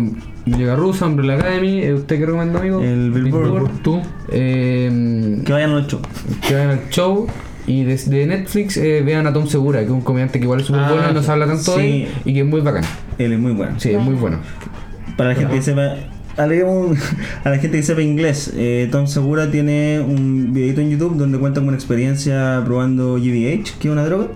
Speaker 2: Muñeca rusa, Umbrella Academy. eh, ¿Usted qué recomienda, amigo?
Speaker 4: El Billboard.
Speaker 1: ¿Tú?
Speaker 2: Eh,
Speaker 4: Que vayan al show.
Speaker 2: que vayan al show. Y desde Netflix eh, vean a Tom Segura, que es un comediante que igual es súper
Speaker 1: Ah,
Speaker 2: bueno y no se habla tanto
Speaker 4: sí.
Speaker 2: él y que es muy bacán.
Speaker 4: Él es muy bueno.
Speaker 2: Sí, es muy bueno.
Speaker 4: Para la gente que sepa. *laughs* A la gente que sepa inglés, eh, Tom Segura tiene un videito en YouTube donde cuenta una experiencia probando GBH, que es una droga.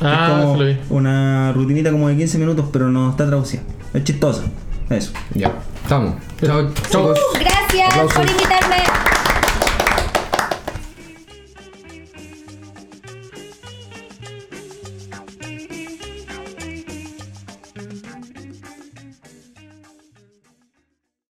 Speaker 1: Ah,
Speaker 4: es como
Speaker 1: sí lo vi.
Speaker 4: una rutinita como de 15 minutos, pero no está traducida. Es chistosa. Eso.
Speaker 2: Ya, estamos. Chao,
Speaker 1: Chao.
Speaker 2: chicos.
Speaker 3: Gracias
Speaker 2: Aplausos.
Speaker 3: por invitarme.